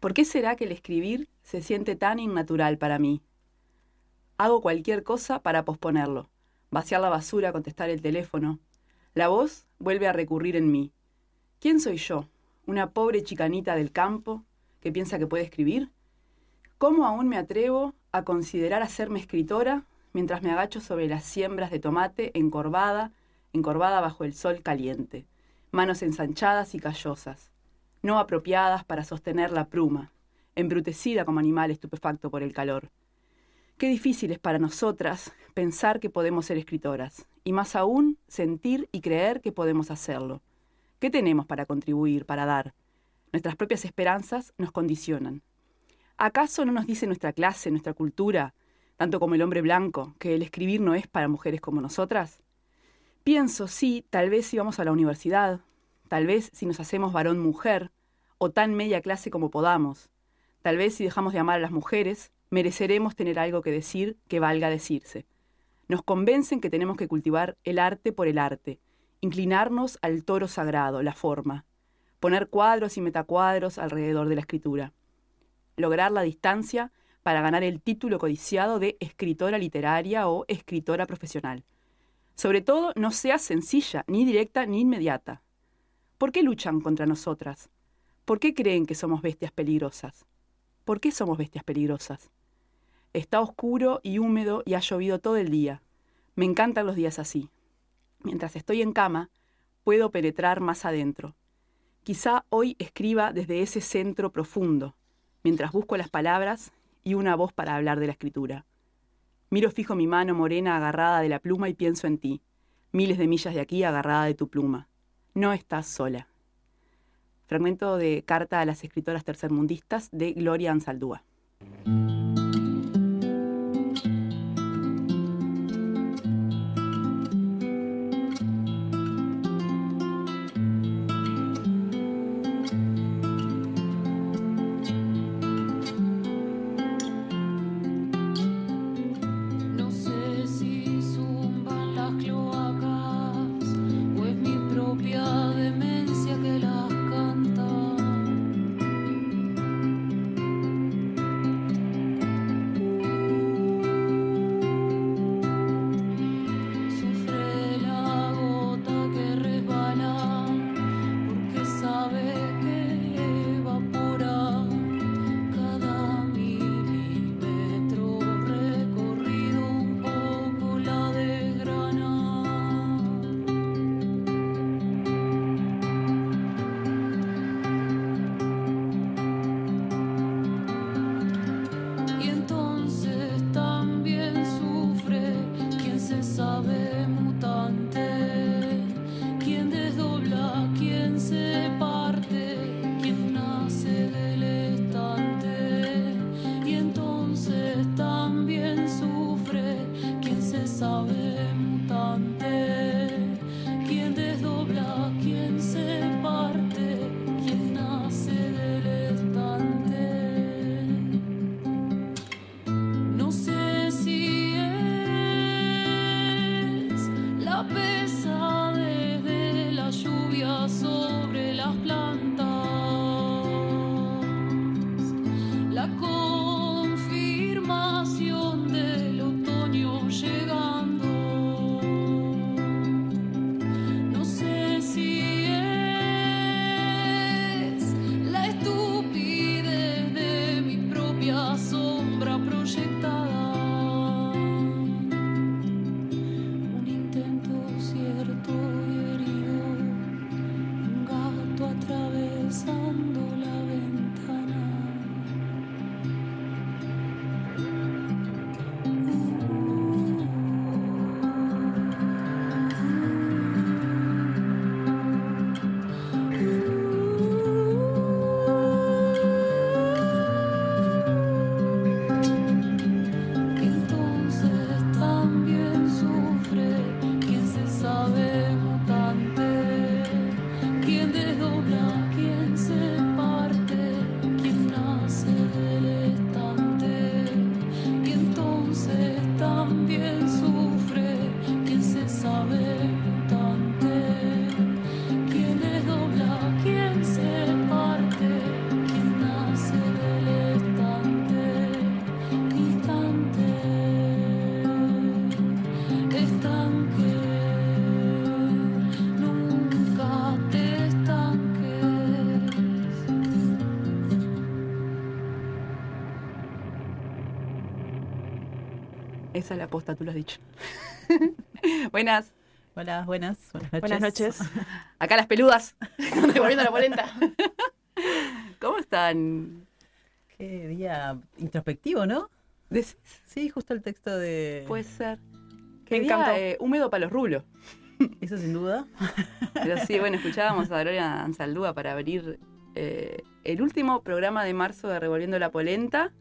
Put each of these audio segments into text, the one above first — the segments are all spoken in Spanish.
¿Por qué será que el escribir se siente tan innatural para mí? Hago cualquier cosa para posponerlo. Vaciar la basura, contestar el teléfono. La voz vuelve a recurrir en mí. ¿Quién soy yo? ¿Una pobre chicanita del campo que piensa que puede escribir? ¿Cómo aún me atrevo a considerar hacerme escritora mientras me agacho sobre las siembras de tomate encorvada, encorvada bajo el sol caliente? manos ensanchadas y callosas, no apropiadas para sostener la pluma, embrutecida como animal estupefacto por el calor. Qué difícil es para nosotras pensar que podemos ser escritoras, y más aún sentir y creer que podemos hacerlo. ¿Qué tenemos para contribuir, para dar? Nuestras propias esperanzas nos condicionan. ¿Acaso no nos dice nuestra clase, nuestra cultura, tanto como el hombre blanco, que el escribir no es para mujeres como nosotras? Pienso, sí, tal vez si vamos a la universidad, tal vez si nos hacemos varón-mujer, o tan media clase como podamos, tal vez si dejamos de amar a las mujeres, mereceremos tener algo que decir que valga decirse. Nos convencen que tenemos que cultivar el arte por el arte, inclinarnos al toro sagrado, la forma, poner cuadros y metacuadros alrededor de la escritura, lograr la distancia para ganar el título codiciado de escritora literaria o escritora profesional. Sobre todo, no sea sencilla, ni directa, ni inmediata. ¿Por qué luchan contra nosotras? ¿Por qué creen que somos bestias peligrosas? ¿Por qué somos bestias peligrosas? Está oscuro y húmedo y ha llovido todo el día. Me encantan los días así. Mientras estoy en cama, puedo penetrar más adentro. Quizá hoy escriba desde ese centro profundo, mientras busco las palabras y una voz para hablar de la escritura. Miro fijo mi mano morena agarrada de la pluma y pienso en ti, miles de millas de aquí agarrada de tu pluma. No estás sola. Fragmento de Carta a las escritoras tercermundistas de Gloria Ansaldúa. Esa es la posta, tú lo has dicho. Buenas. Hola, buenas, buenas noches. Buenas noches. Acá las peludas. Devolviendo la polenta. ¿Cómo están? Qué día introspectivo, ¿no? Decís, Sí, justo el texto de... Puede ser. Me Qué día, encantó. eh, húmedo para los rulos. Eso sin duda. Pero sí, bueno, escuchábamos a Gloria Ansaldúa para abrir eh, el último programa de marzo de Revolviendo la Polenta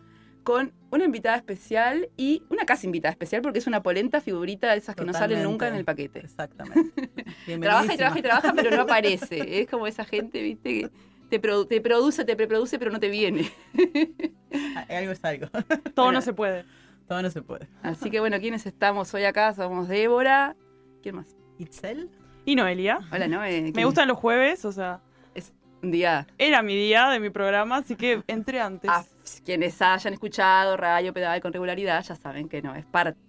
con una invitada especial y una casi invitada especial porque es una polenta figurita de esas que no salen nunca en el paquete. Exactamente. Trabaja y trabaja y trabaja, pero no aparece. Es como esa gente, viste, que te, produ- te produce, te preproduce, pero no te viene. Ah, Algo es algo. Todo Bueno. no se puede. Todo no se puede. Así que bueno, ¿quiénes estamos hoy acá? Somos Débora. ¿Quién más? ¿Itzel? Y Noelia. Hola, ¿no? Eh, Me gustan los jueves, o sea, Un día era mi día de mi programa, así que entré antes. Ah, quienes hayan escuchado Radio Pedal con regularidad ya saben que no, es parte.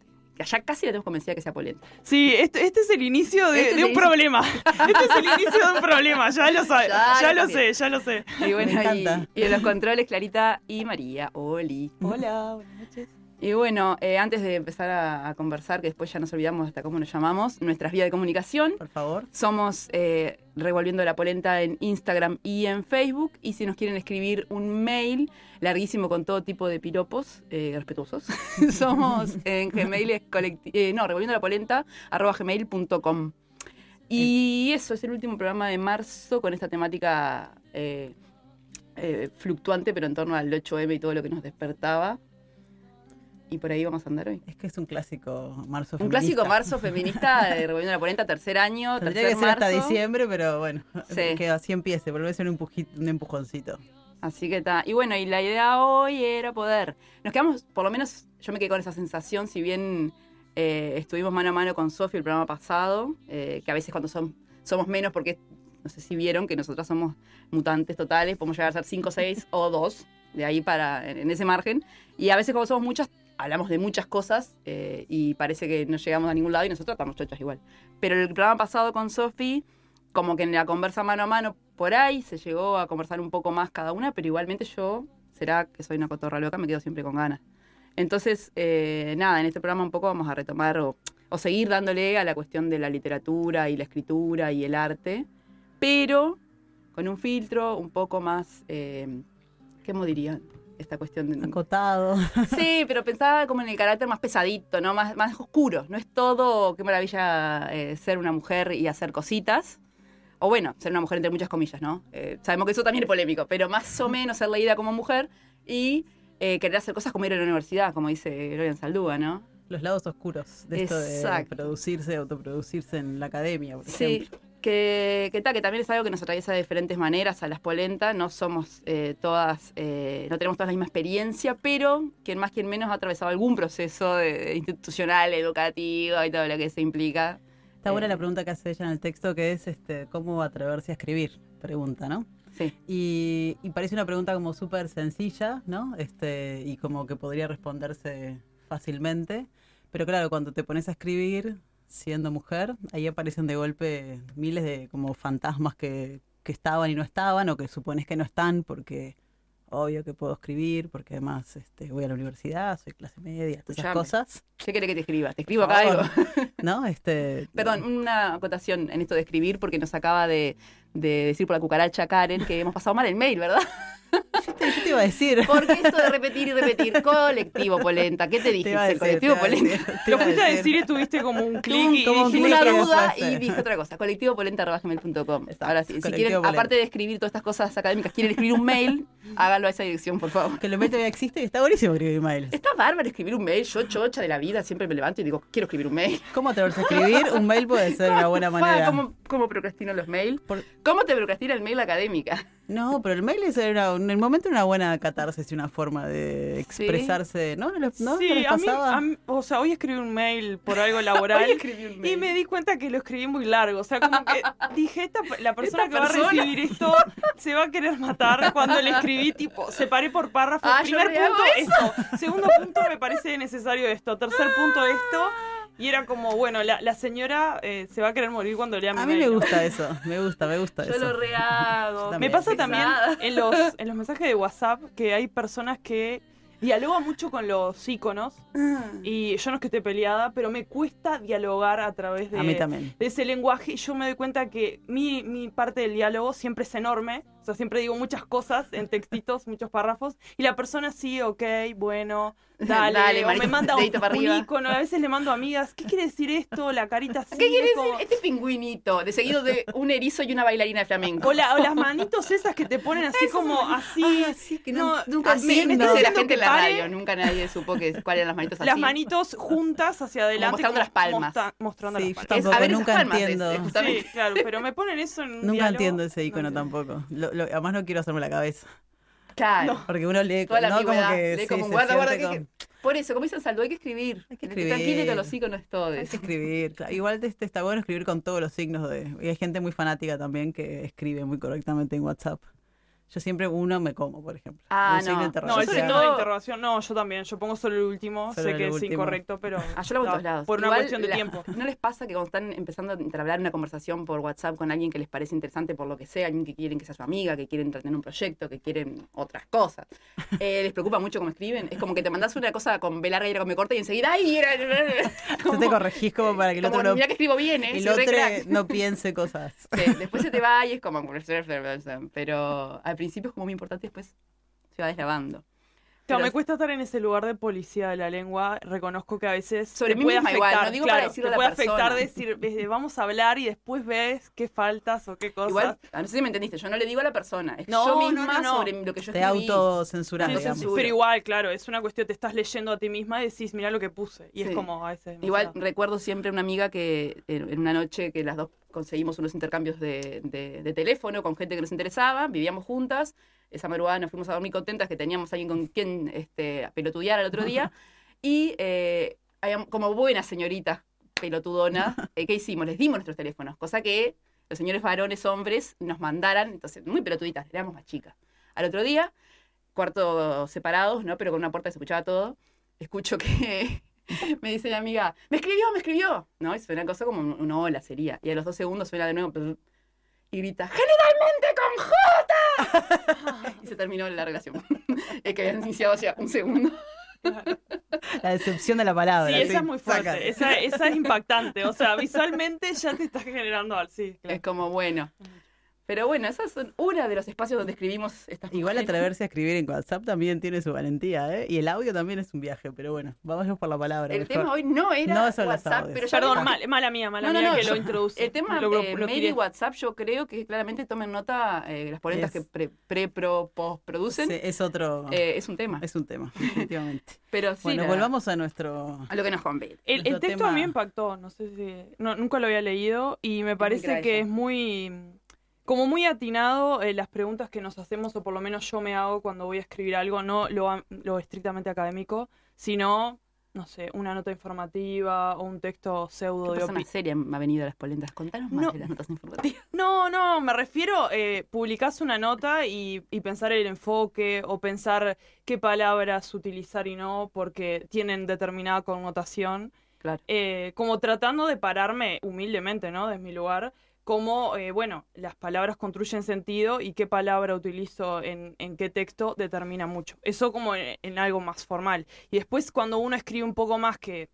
Ya casi la tenemos convencida que sea polenta. Sí, este, este es el inicio de, Este de un inicio. problema. Este es el inicio de un problema, ya lo sabes. Ya Ya, lo lo sé, ya lo sé. Y bueno, Me y, y en los controles Clarita y María. Oli. Hola, buenas noches. Y bueno, eh, antes de empezar a, a conversar, que después ya nos olvidamos hasta cómo nos llamamos, nuestras vías de comunicación. Por favor. Somos eh, Revolviendo la Polenta en Instagram y en Facebook. Y si nos quieren escribir un mail larguísimo con todo tipo de piropos eh, respetuosos, somos en Gmail, es eh, no, revolviendo la polenta, arroba gmail.com. Y eso es el último programa de marzo con esta temática fluctuante, pero en torno al 8M y todo lo que nos despertaba. Y por ahí vamos a andar hoy. Es que es un clásico marzo Un feminista. clásico marzo feminista de Revolviendo la Polenta, tercer año, Tendría tercer que ser hasta diciembre, pero bueno, Sí. que así empiece, volver a ser un, empujito- un empujoncito. Así que está. Y bueno, y la idea hoy era poder. Nos quedamos, por lo menos yo me quedé con esa sensación, si bien eh, estuvimos mano a mano con Sofi el programa pasado, eh, que a veces cuando son, somos menos, porque no sé si vieron que nosotras somos mutantes totales, podemos llegar a ser 5, 6 o 2, de ahí para, en, ese margen. Y a veces, como somos muchas, hablamos de muchas cosas eh, y parece que no llegamos a ningún lado y nosotros estamos chochas igual. Pero el programa pasado con Sofi, como que en la conversa mano a mano por ahí se llegó a conversar un poco más cada una, pero igualmente yo, será que soy una cotorra loca, me quedo siempre con ganas. Entonces, eh, nada, en este programa un poco vamos a retomar o, seguir dándole a la cuestión de la literatura y la escritura y el arte, pero con un filtro un poco más, eh, ¿cómo dirían? Esta cuestión de... Acotado. Sí, pero pensaba como en el carácter más pesadito, ¿no? Más, más oscuro. No es todo, qué maravilla eh, ser una mujer y hacer cositas. O bueno, ser una mujer entre muchas comillas, ¿no? Eh, sabemos que eso también es polémico, pero más o menos ser leída como mujer y eh, querer hacer cosas como ir a la universidad, como dice Gloria Saldúa, ¿no? Los lados oscuros de esto de producirse, autoproducirse en la academia, por Sí, ejemplo. Que, que, ta, que también es algo que nos atraviesa de diferentes maneras a las polentas. No somos eh, todas, eh, no tenemos todas la misma experiencia, pero quien más, quien menos ha atravesado algún proceso de- institucional, educativo y todo lo que se implica. Está buena Eh, la pregunta que hace ella en el texto, que es este, cómo atreverse a escribir, pregunta, ¿no? Sí, Y, y parece una pregunta como súper sencilla, ¿no? Este, y como que podría responderse fácilmente. Pero claro, cuando te pones a escribir siendo mujer, ahí aparecen de golpe miles de como fantasmas que, que estaban y no estaban, o que supones que no están porque obvio que puedo escribir, porque además este, voy a la universidad, soy clase media, todas esas cosas, ¿qué querés que te escriba? Te escribo acá algo. ¿no? Este, Perdón, una acotación en esto de escribir, porque nos acaba de, de decir por la cucaracha Karen que hemos pasado mal el mail, ¿verdad? yo te, te iba a decir. Porque esto de repetir y repetir, colectivo polenta, ¿qué te dije? Te decir, colectivo te polenta. decir, te Lo fuiste a decir. y tuviste como un clic y como una duda y dije otra cosa. Colectivopolenta.gmail.com. Exacto, Ahora sí, si colectivo quieren, polenta. aparte de escribir todas estas cosas académicas, quieren escribir un mail, háganlo a esa dirección, por favor. Que lo mail todavía existe y está buenísimo escribir emails. Está bárbaro escribir un mail. Yo, chocha de la vida, siempre me levanto y digo, quiero escribir un mail. ¿Cómo atreverse a escribir? Un mail puede ser una buena manera. ¿Cómo, cómo procrastino los mails? Por- ¿Cómo te procrastina el mail académica? No, pero el mail es era, en el momento una buena catarsis y una forma de expresarse. ¿No? ¿No, no? ¿No sí, les a mí, a mí- o sea, hoy escribí un mail por algo laboral Hoy escribí un y me di cuenta que lo escribí muy largo. O sea, como que dije, esta, la persona Esta que va a recibir esto se va a querer matar cuando le escribí, tipo, separé por párrafo. Ah, Primer punto, esto. Segundo punto, me parece necesario esto. Tercer punto, esto. Y era como, bueno, la, la señora eh, se va a querer morir cuando lea mi A mí mail, me ¿no? gusta eso, me gusta, me gusta Yo eso. lo rehago. Me pasa también en los, en los mensajes de WhatsApp que hay personas que dialoga mucho con los íconos. Ah. Y yo no es que esté peleada, pero me cuesta dialogar a través de, A mí también. de ese lenguaje. Y yo me doy cuenta que mi, mi parte del diálogo siempre es enorme. O sea, siempre digo muchas cosas en textitos, muchos párrafos. Y la persona sí, ok, bueno, dale. Dale, o me manda un, para ícono. A veces le mando amigas, ¿qué quiere decir esto? La carita así. ¿Qué quiere es como- decir este pingüinito? De seguido de un erizo y una bailarina de flamenco. O, la- o las manitos esas que te ponen así como así. Ah, sí, que no, nunca Así me- me la gente en la pare. radio. Nunca nadie supo que, cuáles eran las manitos así. Las manitos juntas hacia adelante. mostrando las palmas. mostra- mostrando Sí, las palmas. tampoco, a ver, nunca palmas, entiendo. este. Sí, claro, pero me ponen eso en un Nunca diálogo. entiendo ese icono No tampoco. Lo- lo- además no quiero hacerme la cabeza. Claro. Porque uno lee, Toda la ¿no? como que lee guarda, guarda. que- Por eso, como dice Saldo, hay que escribir. Hay que Tranquilo escribir. con los iconos todos. Hay que escribir. claro. Igual este, está bueno escribir con todos los signos de. Y hay gente muy fanática también que escribe muy correctamente en WhatsApp. Yo siempre uno me como, por ejemplo. Ah, Un signo no. de No, el Yo signo de interrogación, no, yo también. Yo pongo solo el último. Solo sé el que es último. incorrecto, pero. Ah, yo lo hago en no, todos lados. Por una Igual, cuestión de la- tiempo. ¿No les pasa que cuando están empezando a entablar una conversación por WhatsApp con alguien que les parece interesante por lo que sea, alguien que quieren que sea su amiga, que quieren tener un proyecto, que quieren otras cosas, eh, les preocupa mucho cómo escriben? Es como que te mandas una cosa con B larga y otra con B corta y enseguida ¡ay! Era, Tú te corregís como para que el como, otro, no, Mirá que escribo bien, ¿eh? el soy re otro crack". no piense cosas. Sí, después se te va y es como... Pero al principio es como muy importante después se va deslavando. Claro, me cuesta estar en ese lugar de policía de la lengua. Reconozco que a veces Sobre te mí puede misma afectar. igual, no digo para claro, decirlo a te la puede persona. afectar decir, eh, vamos a hablar y después ves qué faltas o qué cosas. Igual, ah, no sé si me entendiste, yo no le digo a la persona, es No, yo no, misma no, no. sobre lo que yo Te autocensuras, Sí, pero igual, claro, es una cuestión, te estás leyendo a ti misma y decís, mira lo que puse. Y Sí. es como a veces. Igual demasiado. recuerdo siempre una amiga que en en una noche que las dos conseguimos unos intercambios de, de- de teléfono con gente que nos interesaba, vivíamos juntas, esa madrugada nos fuimos a dormir contentas que teníamos alguien con quien este, pelotudear el otro día, y eh, como buenas señoritas pelotudonas, eh, ¿qué hicimos? Les dimos nuestros teléfonos, cosa que los señores varones, hombres, nos mandaran, entonces muy pelotuditas, éramos más chicas. Al otro día, cuartos separados, ¿no? Pero con una puerta se escuchaba todo, escucho que me dice mi amiga, me escribió, me escribió. ¿No? Y suena cosa como un, un hola sería. Y a los dos segundos suena de nuevo y grita, generalmente con J. y se terminó la relación. es que habían iniciado ya un segundo. La decepción de la palabra. Sí, esa sí, es muy fuerte. Esa, esa es impactante. O sea, visualmente ya te está generando algo. Sí, claro. Es como, bueno. Pero bueno, esos son uno de los espacios donde escribimos estas Igual mujeres. atreverse a escribir en WhatsApp también tiene su valentía, ¿eh? Y el audio también es un viaje, pero bueno, vamos por la palabra. El mejor. tema hoy no era No son WhatsApp, pero ya Perdón, mal- mala mía, mala No, no, mía no, que yo- lo introducí. El tema Lo- lo- de lo mail tiré. y WhatsApp, yo creo que claramente tomen nota eh, las ponentas Es- que pre, pre pro, post producen. Sí, es otro. eh, es un tema. Es un tema, definitivamente. Pero sí, bueno, la- volvamos a nuestro. a lo que nos conviene. El, texto a mí tema- impactó, no sé si... No, nunca lo había leído y me parece que eso. es muy... Como muy atinado eh, las preguntas que nos hacemos, o por lo menos yo me hago cuando voy a escribir algo, no lo, lo estrictamente académico, sino, no sé, una nota informativa o un texto pseudo ¿Qué de opinión. seria me ha venido a las polentas? Contanos más No. de las notas informativas. No, no, me refiero, eh, publicás una nota y, y pensar el enfoque o pensar qué palabras utilizar y no porque tienen determinada connotación. Claro. Eh, como tratando de pararme humildemente, ¿no? Desde mi lugar, como, eh, bueno, las palabras construyen sentido y qué palabra utilizo en, en qué texto determina mucho. Eso como en, en algo más formal. Y después cuando uno escribe un poco más que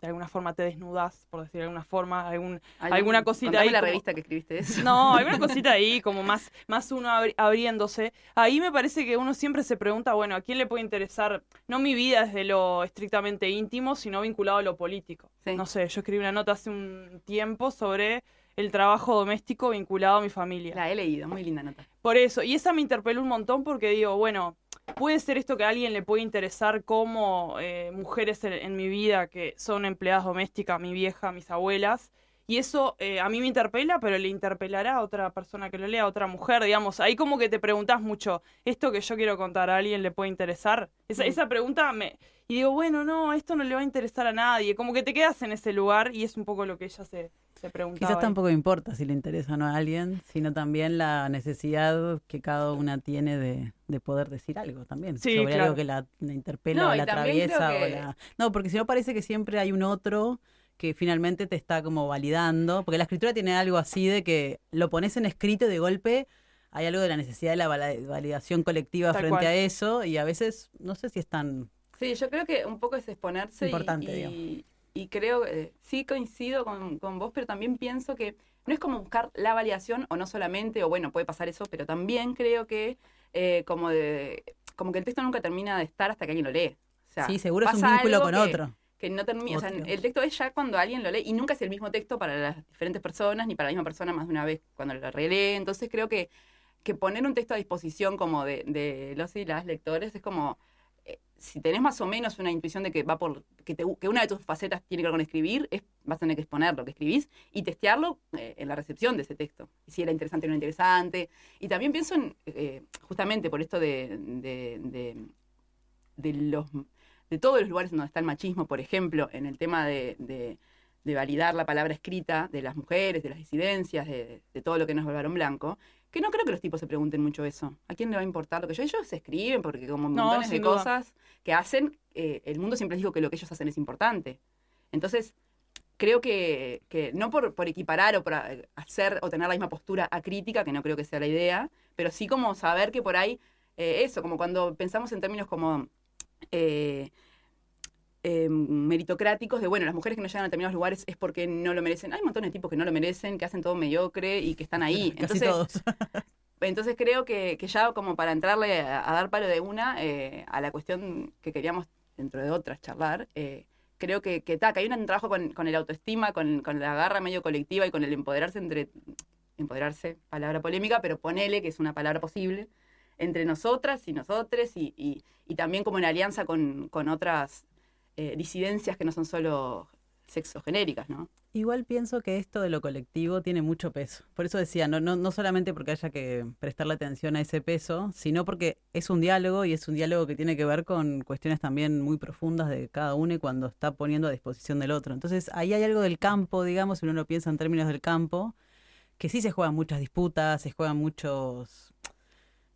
de alguna forma te desnudas, por decir de alguna forma, algún, Algún- alguna cosita ahí la como- revista que escribiste eso. no, alguna cosita ahí, como más, más uno abri- abriéndose. Ahí me parece que uno siempre se pregunta, bueno, ¿a quién le puede interesar, no mi vida desde lo estrictamente íntimo, sino vinculado a lo político? Sí. No sé, yo escribí una nota hace un tiempo sobre el trabajo doméstico vinculado a mi familia. La he leído, muy linda nota. Por eso, y esa me interpeló un montón porque digo, bueno, puede ser esto que a alguien le puede interesar como eh, mujeres en, en mi vida que son empleadas domésticas, mi vieja, mis abuelas, y eso eh, a mí me interpela, pero le interpelará a otra persona que lo lea, a otra mujer, digamos. Ahí como que te preguntas mucho, ¿esto que yo quiero contar a alguien le puede interesar? Esa, Mm. esa pregunta me... Y digo, bueno, no, esto no le va a interesar a nadie. Como que te quedas en ese lugar y es un poco lo que ella se, se preguntaba. Quizás ahí. tampoco importa si le interesa o no a alguien, sino también la necesidad que cada una tiene de, de poder decir algo también. Sí, sobre claro. algo que la, la interpela No, o la atraviesa. o la... No, porque si no parece que siempre hay un otro que finalmente te está como validando, porque la escritura tiene algo así de que lo pones en escrito y de golpe hay algo de la necesidad de la validación colectiva Tal frente cual. a eso y a veces no sé si es tan Sí, yo creo que un poco es exponerse y- Importante, y, digamos. y creo, eh, sí coincido con, con vos, pero también pienso que no es como buscar la validación o no solamente, o bueno, puede pasar eso, pero también creo que eh, como, de, como que el texto nunca termina de estar hasta que alguien lo lee. O sea, sí seguro es un vínculo con que- otro que no termina, o sea, Otro. el texto es ya cuando alguien lo lee y nunca es el mismo texto para las diferentes personas ni para la misma persona más de una vez cuando lo relee. Entonces creo que, que poner un texto a disposición como de, de los y las lectores es como, si tenés más o menos una intuición de que va por, que, te- que una de tus facetas tiene que ver con escribir, es, vas a tener que exponer lo que escribís y testearlo eh, en la recepción de ese texto. Si era interesante o no interesante. Y también pienso en, eh, justamente por esto de, de, de, de los de todos los lugares donde está el machismo, por ejemplo, en el tema de, validar la palabra escrita de las mujeres, de las disidencias, de, todo lo que no es blanco, que no creo que los tipos se pregunten mucho eso. ¿A quién le va a importar lo que yo? Ellos se escriben porque como No, montones de cosas que hacen, eh, el mundo siempre les dijo que lo que ellos hacen es importante. Entonces, creo que, que no por, por equiparar o por eh, hacer o tener la misma postura acrítica, que no creo que sea la idea, pero sí como saber que por ahí, eh, eso, como cuando pensamos en términos como eh, eh, meritocráticos de, bueno, las mujeres que no llegan a determinados lugares es porque no lo merecen. Hay un montón de tipos que no lo merecen, que hacen todo mediocre y que están ahí. casi Entonces, todos entonces creo que, que ya como para entrarle a, a dar palo de una eh, a la cuestión que queríamos, dentro de otras, charlar, eh, creo que, que, ta, que hay un trabajo con, con el autoestima, con, con la garra medio colectiva y con el empoderarse entre, empoderarse, palabra polémica, pero ponele que es una palabra posible, entre nosotras y nosotres y, y, y también como en alianza con, con otras eh, disidencias que no son solo sexogenéricas, ¿no? Igual pienso que esto de lo colectivo tiene mucho peso. Por eso decía, no, no, no solamente porque haya que prestarle atención a ese peso, sino porque es un diálogo y es un diálogo que tiene que ver con cuestiones también muy profundas de cada uno y cuando está poniendo a disposición del otro. Entonces ahí hay algo del campo, digamos, si uno lo piensa en términos del campo, que sí se juegan muchas disputas, se juegan muchos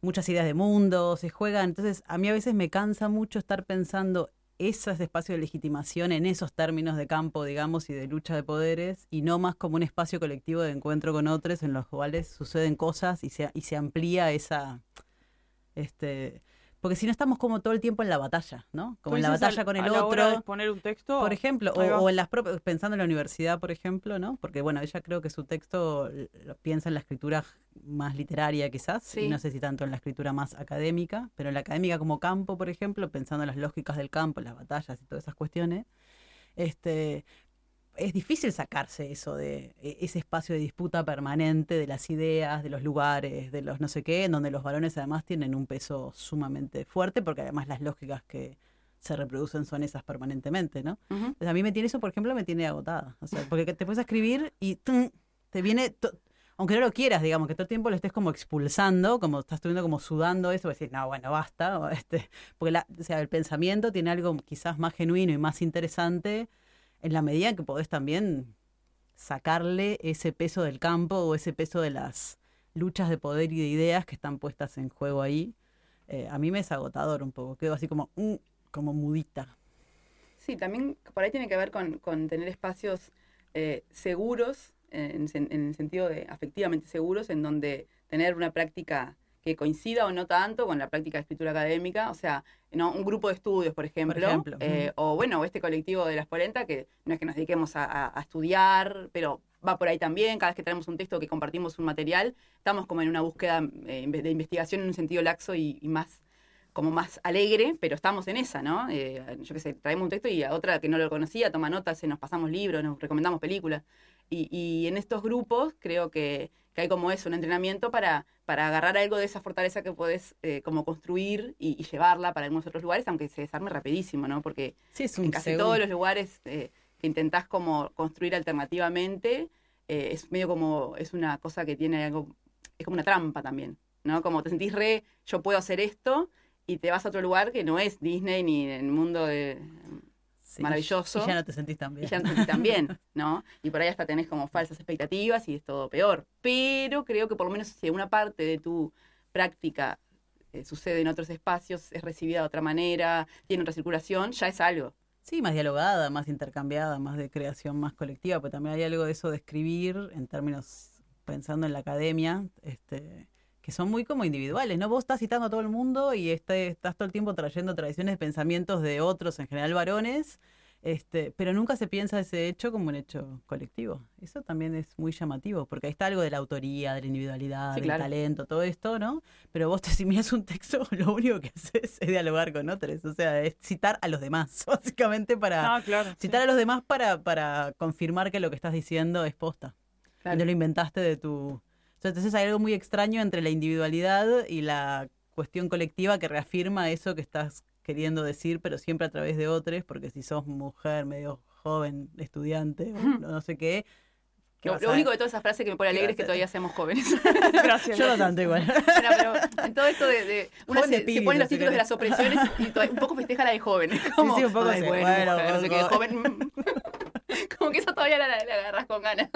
muchas ideas de mundo, se juegan. Entonces, a mí a veces me cansa mucho estar pensando esos espacios de legitimación en esos términos de campo, digamos, y de lucha de poderes, y no más como un espacio colectivo de encuentro con otros en los cuales suceden cosas y se, y se amplía esa... este Porque si no estamos como todo el tiempo en la batalla, ¿no? Como en la batalla al- con el a la hora de otro. exponer un texto. Por ejemplo, o, en las propias, pensando en la universidad, por ejemplo, ¿no? Porque bueno, ella creo que su texto lo piensa en la escritura más literaria quizás, Sí. y no sé si tanto en la escritura más académica, pero en la académica como campo, por ejemplo, pensando en las lógicas del campo, las batallas y todas esas cuestiones, este es difícil sacarse eso de e- ese espacio de disputa permanente de las ideas, de los lugares, de los no sé qué, en donde los varones además tienen un peso sumamente fuerte, porque además las lógicas que se reproducen son esas permanentemente, ¿no? Entonces, a mí me tiene eso, por ejemplo, me tiene agotada. O sea, porque te puedes escribir y ¡tum! te viene, aunque no lo quieras, digamos, que todo el tiempo lo estés como expulsando, como estás estuviendo como sudando eso, decir, no, bueno, basta. o este, porque la, o sea, el pensamiento tiene algo quizás más genuino y más interesante en la medida en que podés también sacarle ese peso del campo o ese peso de las luchas de poder y de ideas que están puestas en juego ahí. Eh, a mí me es agotador un poco, quedo así como, mm, como mudita. Sí, también por ahí tiene que ver con, tener espacios eh, seguros, en, sen- en el sentido de afectivamente seguros, en donde tener una práctica que coincida o no tanto con la práctica de escritura académica, o sea, ¿no? un grupo de estudios, por ejemplo, ejemplo, eh, o bueno, este colectivo de las polenta, que no es que nos dediquemos a, a- a estudiar, pero va por ahí también, cada vez que tenemos un texto que compartimos un material, estamos como en una búsqueda eh, de investigación en un sentido laxo y, y más como más alegre, pero estamos en esa, ¿no? Eh, yo qué sé, traemos un texto y a otra que no lo conocía toma notas, se nos pasamos libros, nos recomendamos películas. Y, y en estos grupos creo que, que hay como eso, un entrenamiento para, para agarrar algo de esa fortaleza que podés eh, como construir y, y llevarla para algunos otros lugares, aunque se desarme rapidísimo, ¿no? Porque Sí, es un en casi segundo. todos los lugares eh, que intentás como construir alternativamente, eh, es medio como, es una cosa que tiene algo, es como una trampa también, ¿no? Como te sentís re, yo puedo hacer esto, y te vas a otro lugar que no es Disney ni el mundo de Sí, maravilloso. Y ya no te sentís tan y bien. ya no te sentís tan bien, ¿no? Y por ahí hasta tenés como falsas expectativas y es todo peor. Pero creo que por lo menos si una parte de tu práctica eh, sucede en otros espacios, es recibida de otra manera, tiene otra circulación, ya es algo. Sí, más dialogada, más intercambiada, más de creación más colectiva, pero también hay algo de eso de escribir en términos, pensando en la academia, este, que son muy como individuales, ¿no? Vos estás citando a todo el mundo y este, estás todo el tiempo trayendo tradiciones, pensamientos de otros, en general varones, este, pero nunca se piensa ese hecho como un hecho colectivo. Eso también es muy llamativo, porque ahí está algo de la autoría, de la individualidad, Sí, del claro. talento, todo esto, ¿no? Pero vos te si miras un texto, lo único que haces es dialogar con otros, o sea, es citar a los demás, básicamente para Ah, claro. sí. citar a los demás para, para confirmar que lo que estás diciendo es posta. Claro. Y no lo inventaste de tu... Entonces hay algo muy extraño entre la individualidad y la cuestión colectiva que reafirma eso que estás queriendo decir, pero siempre a través de otros, porque si sos mujer medio joven, estudiante, o no, sé qué... ¿qué Lo, único de todas esas frases que me pone ¿Qué alegre es que todavía seamos jóvenes. Gracias. Yo no tanto igual. Bueno, pero en todo esto de, de de se, se espíritu, pone los títulos de las opresiones y un poco festeja la de joven. Como, sí, un poco "Ay, sí, bueno, bueno, joven. mm". Como que eso todavía la- la agarras con ganas.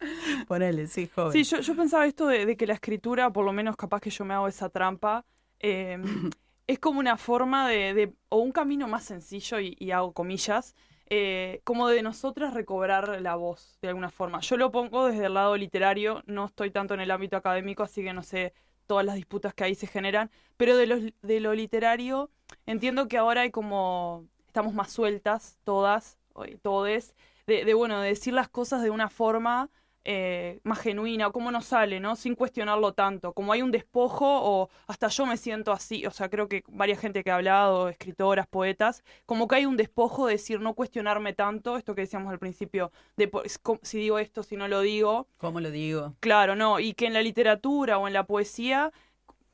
Ponele, sí, joven. Sí, yo, yo pensaba esto de, de que la escritura, por lo menos capaz que yo me hago esa trampa, eh, es como una forma de, de- o un camino más sencillo, y, y hago comillas, eh, como de nosotras recobrar la voz, de alguna forma. Yo lo pongo desde el lado literario, no estoy tanto en el ámbito académico, así que no sé todas las disputas que ahí se generan, pero de lo, de lo literario entiendo que ahora hay como, estamos más sueltas todas, todes, de, de, bueno, de decir las cosas de una forma eh, más genuina, cómo nos sale, ¿no? Sin cuestionarlo tanto. Como hay un despojo, o hasta yo me siento así, o sea, creo que varias gente que ha hablado, escritoras, poetas, como que hay un despojo de decir no cuestionarme tanto, esto que decíamos al principio, de si digo esto, si no lo digo, ¿Cómo lo digo? Claro, no, y que en la literatura o en la poesía,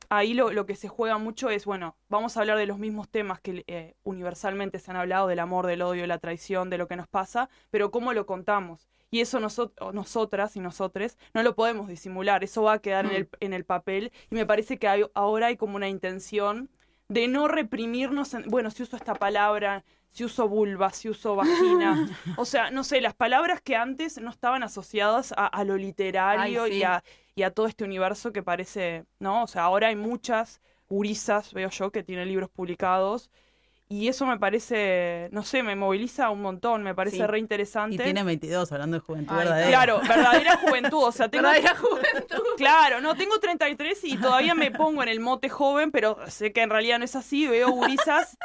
ahí lo, lo que se juega mucho es, bueno, vamos a hablar de los mismos temas que eh, universalmente se han hablado, del amor, del odio, de la traición, de lo que nos pasa, pero cómo lo contamos. Y eso nosot- nosotras y nosotres no lo podemos disimular, eso va a quedar en, Mm. el, en el papel y me parece que hay- ahora hay como una intención de no reprimirnos, en- bueno, si uso esta palabra, si uso vulva, si uso vagina, o sea, no sé, las palabras que antes no estaban asociadas a, a lo literario Ay, sí. y, a, y a todo este universo que parece, ¿no? O sea, ahora hay muchas gurisas, veo yo, que tienen libros publicados. Y eso me parece, no sé, me moviliza un montón, me parece Sí. re interesante. Y tiene 22, hablando de juventud Ay, verdadera. Claro, verdadera juventud, o sea, tengo Verdadera juventud. Claro, no, tengo 33 y todavía me pongo en el mote joven, pero sé que en realidad no es así. Veo gurisas.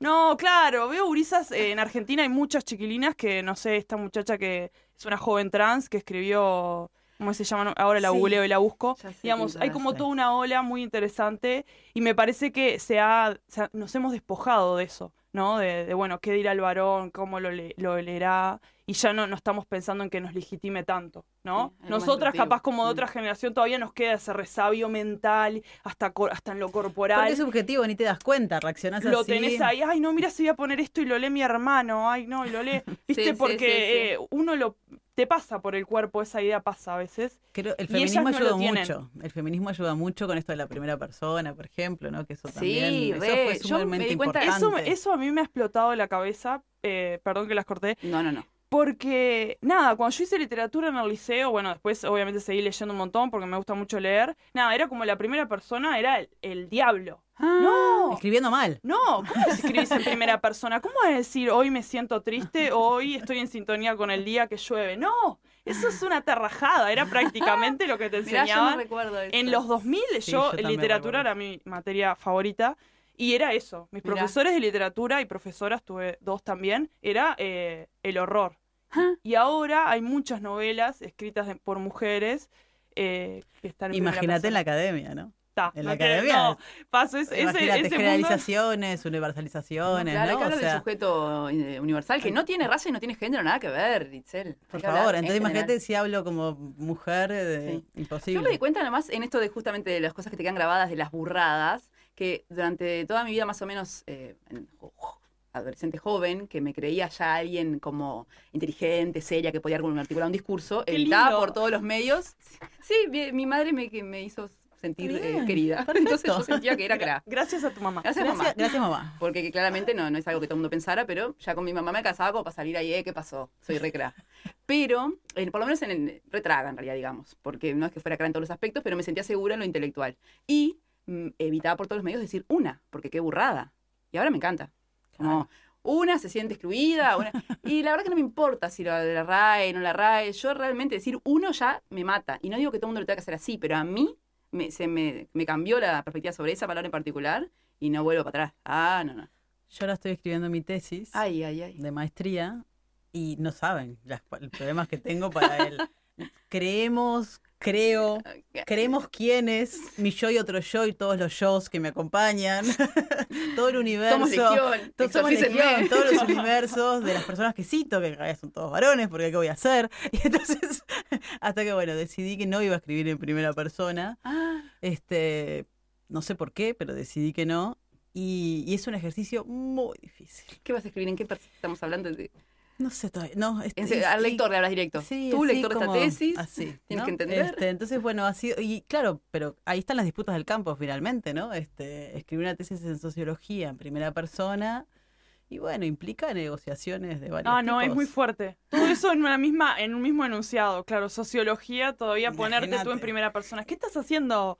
No, claro, veo gurisas. eh, en Argentina hay muchas chiquilinas que, no sé, esta muchacha que es una joven trans que escribió. ¿Cómo se llama? Ahora la Sí. googleo y la busco. Digamos, hay como toda una ola muy interesante y me parece que se ha, se ha- nos hemos despojado de eso, ¿no? De, de, bueno, qué dirá el varón, cómo lo, le- lo leerá y ya no, no estamos pensando en que nos legitime tanto, ¿no? Sí, Nosotras capaz como de Mm. otra generación todavía nos queda ese resabio mental hasta, hasta en lo corporal. Porque es subjetivo, ni te das cuenta, reaccionás Lo así. tenés ahí, ay no, mira, se voy a poner esto y lo lee mi hermano, ay no, y lo lee, viste, sí, porque sí. eh, uno lo, te pasa por el cuerpo, esa idea pasa a veces. Creo- el feminismo no ayuda mucho. El feminismo ayuda mucho con esto de la primera persona, por ejemplo, ¿no? Que eso Sí, también eso re. fue Yo me sumamente cuenta- importante. Eso, eso a mí me ha explotado la cabeza, eh, perdón que las corté, No, no, no. Porque, nada, cuando yo hice literatura en el liceo, bueno, después obviamente seguí leyendo un montón porque me gusta mucho leer. Nada, era como la primera persona, era el, el diablo. No, Escribiendo mal. no, ¿cómo escribís en primera persona? ¿Cómo es decir hoy me siento triste, hoy estoy en sintonía con el día que llueve? No, eso es una terrajada, era prácticamente lo que te Mirá, yo no enseñaban. recuerdo eso. En los 2000 Sí, yo, literatura recuerdo era mi materia favorita y era eso. Mis Mirá. profesores de literatura y profesoras, tuve dos también, era eh, el horror. Ah. Y ahora hay muchas novelas escritas de- por mujeres eh, que están en Imagínate en la academia, ¿no? Ta, en no la quiero- academia no, paso es- ese, ese mundo- generalizaciones, No, universalizaciones, claro, hay ¿no? que O sea, del sujeto eh, universal que no tiene raza y no tiene género nada que ver, Itzel. por favor, en entonces general. imagínate si hablo como mujer, eh, Sí. imposible. Yo me di cuenta nomás en esto de justamente de las cosas que te quedan grabadas, de las burradas, que durante toda mi vida más o menos eh, en- jo- adolescente joven, que me creía ya alguien como inteligente, seria, que podía articular un discurso, lindo. por todos los medios. Sí, mi, mi madre me, que me hizo sentir eh, querida. perfecto. Entonces yo sentía que era cra. Gracias a tu mamá. Gracias, mamá. Gracias, gracias, mamá. Porque que claramente no, no es algo que todo el mundo pensara, pero ya con mi mamá me casaba como para salir ahí, eh, ¿qué pasó? Soy recra. Pero, eh, por lo menos en el retraga, en realidad, digamos, porque no es que fuera cra en todos los aspectos, pero me sentía segura en lo intelectual. Y mm, evitaba por todos los medios decir una, porque qué burrada. Y ahora me encanta. Como, una se siente excluida, una- y la verdad que no me importa si la de la RAE, no la RAE, yo realmente decir uno ya me mata. Y no digo que todo el mundo lo tenga que hacer así, pero a mí me, se me, me cambió la perspectiva sobre esa palabra en particular y no vuelvo para atrás. Ah, no, no. Yo ahora estoy escribiendo mi tesis Ay, ay, ay. de maestría y no saben las- el problemas que tengo para él. Creemos, creo, creemos quiénes, mi yo y otro yo y todos los yo's que me acompañan, todo el universo. Somos legión. To- somos exorcícenme. legión, todos los universos de las personas que cito, que en realidad son todos varones, porque ¿qué voy a hacer? Y entonces, hasta que bueno, decidí que no iba a escribir en primera persona. Ah, Este, no sé por qué, pero decidí que no. Y, y es un ejercicio muy difícil. ¿Qué vas a escribir? ¿En qué estamos hablando? De... No sé todavía. No, este, En se- al y- lector le hablas directo. Sí, Tú, así lector de esta como- tesis, así, tienes ¿no? que entender. Este, entonces, bueno, ha sido, y claro, pero ahí están las disputas del campo finalmente, ¿no? Este, escribir una tesis en sociología en primera persona, y bueno, implica negociaciones de varios Ah, no, es muy fuerte. Todo eso en una misma, en un mismo enunciado. Claro, sociología, todavía ponerte tú en primera persona. ¿Qué estás haciendo?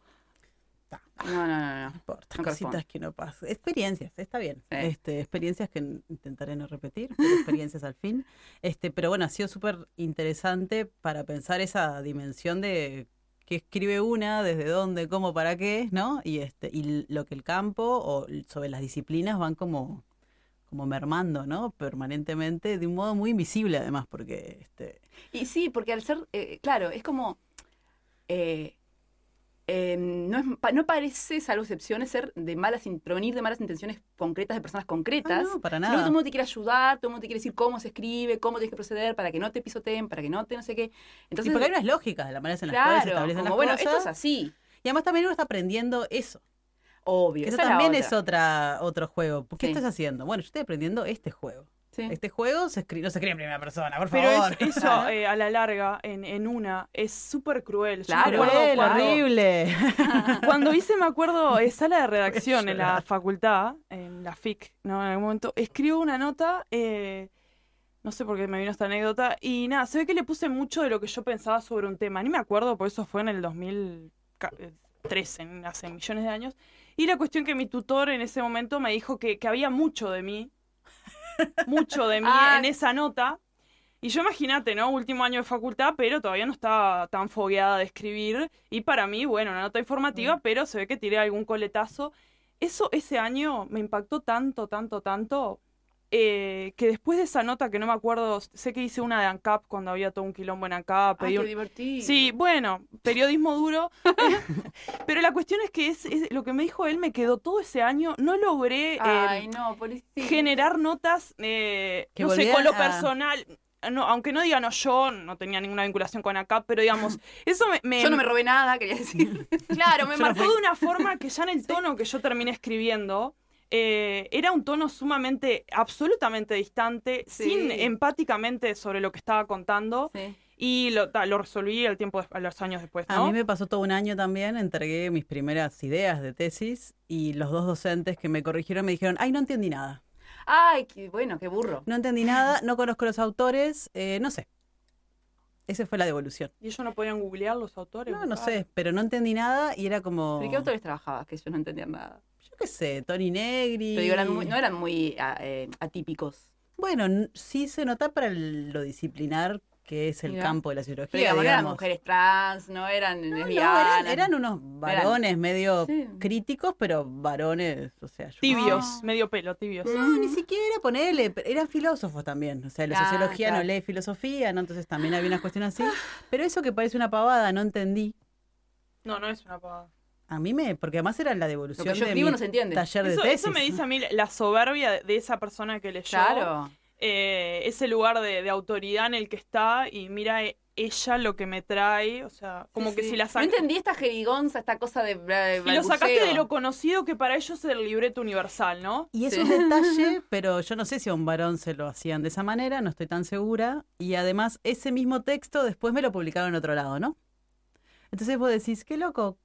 No, no, no, no. No importa, cositas que no pasan. Experiencias, está bien. Sí. Este, experiencias que intentaré no repetir, pero experiencias al fin. Este, pero bueno, ha sido súper interesante para pensar esa dimensión de qué escribe una, desde dónde, cómo, para qué, ¿no? Y este, y lo que el campo o sobre las disciplinas van como, como mermando, ¿no? Permanentemente, de un modo muy invisible además, porque este, Y sí, porque al ser, eh, claro, es como, eh, eh, no, es, no parece, salvo excepciones, ser de malas, provenir de malas intenciones concretas de personas concretas. ah, no, para Sino que todo nada. el mundo te quiere ayudar, todo el mundo te quiere decir cómo se escribe, cómo tienes que proceder para que no te pisoteen, para que no te no sé qué. Y Entonces, porque hay unas lógicas de la manera en las cuales se establecen como las bueno, cosas. esto es así, Y además también uno está aprendiendo eso. obvio. Que Eso también es otra, otro juego. ¿Qué Sí. estás haciendo? Bueno, yo estoy aprendiendo este juego. Sí. Este juego se no se escribe en primera persona, por Pero favor. es- eso, eh, a la larga, en, en una, es súper cruel. Claro. Cruel, horrible. Cuando hice, me acuerdo, eh, sala de redacción en la facultad, en la FIC, ¿no? En algún momento, escribo una nota, eh, no sé por qué me vino esta anécdota, y nada, se ve que le puse mucho de lo que yo pensaba sobre un tema. Ni me acuerdo, por eso fue en el 2013, en- hace millones de años. Y la cuestión que mi tutor en ese momento me dijo que, que había mucho de mí, mucho de mí Ah. en esa nota. Y yo imagínate, ¿no? Último año de facultad, pero todavía no estaba tan fogueada de escribir. Y para mí, bueno, una nota informativa, pero se ve que tiré algún coletazo. Eso ese año me impactó tanto, tanto, tanto, eh, que después de esa nota, que no me acuerdo, sé que hice una de ANCAP cuando había todo un quilombo en ANCAP. Ay, pedí qué un- divertido. Sí, bueno, periodismo duro. pero la cuestión es que es, es- lo que me dijo él me quedó todo ese año. No logré eh, no, pobrecito. generar notas, eh, Que no sé, con lo a- personal. No, aunque no digan no, yo no tenía ninguna vinculación con ACAP, pero digamos, eso me, me- Yo no me robé nada, quería decir. Claro, me Yo no marcó fui. de una forma que ya en el tono que yo terminé escribiendo, eh, era un tono sumamente, absolutamente distante, Sí. sin empáticamente sobre lo que estaba contando, Sí. y lo, ta, lo resolví al tiempo, de- a los años después, A mí me pasó todo un año también, entregué mis primeras ideas de tesis y los dos docentes que me corrigieron me dijeron, ay, no entendí nada. Ay, qué bueno, qué burro. No entendí nada, no conozco los autores, eh, no sé. Esa fue la devolución. ¿Y ellos no podían googlear los autores? No, no buscar? sé, pero no entendí nada y era como... ¿Pero qué autores trabajabas? Que yo no entendía nada. Yo qué sé, Tony Negri. Pero digo, eran muy- no eran muy ah, eh, atípicos. Bueno, sí se nota para el- lo disciplinar que es el Mira. campo de la sociología. Pero digamos, no eran mujeres trans, no eran No, no, lesbianas. eran, eran unos varones medio Sí. críticos, pero varones, o sea, yo- Tibios, Ah. medio pelo, tibios. No, ni siquiera ponerle, pero eran filósofos también. O sea, la Ah, sociología no lee filosofía, ¿no? Entonces también había una cuestión así. Pero eso que parece una pavada, no entendí. No, no es una pavada. A mí me, porque además era la Lo devolución que yo de escribo mi no se entiende. taller de Eso, tesis. eso me dice a mí la soberbia de- de esa persona que leyó. Claro. eh, ese lugar de, de autoridad en el que está y mira eh, ella lo que me trae, o sea, como Sí, que sí. si la No saca... entendí esta jerigonza, esta cosa de. de y lo sacaste de lo conocido que para ellos es el libreto universal, ¿no? Y es Sí. un detalle, pero yo no sé si a un varón se lo hacían de esa manera, no estoy tan segura. Y además, ese mismo texto después me lo publicaron en otro lado, ¿no? Entonces vos decís, qué loco.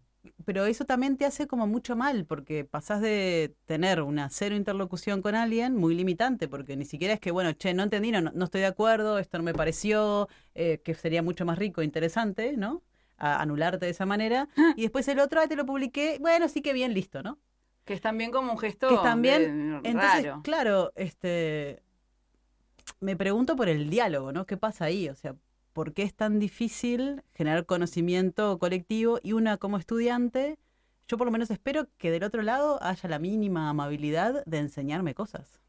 Pero eso también te hace como mucho mal, porque pasás de tener una cero interlocución con alguien muy limitante, porque ni siquiera es que, bueno, che, no entendí, no, no estoy de acuerdo, esto no me pareció, eh, que sería mucho más rico, e interesante, ¿no? A anularte de esa manera. Y después el otro, ah, te lo publiqué, bueno, sí que bien, listo, ¿no? Que es también como un gesto. que están bien. de- Entonces, raro. claro, este me pregunto por el diálogo, ¿no? ¿Qué pasa ahí? O sea, por qué es tan difícil generar conocimiento colectivo y una como estudiante, yo por lo menos espero que del otro lado haya la mínima amabilidad de enseñarme cosas.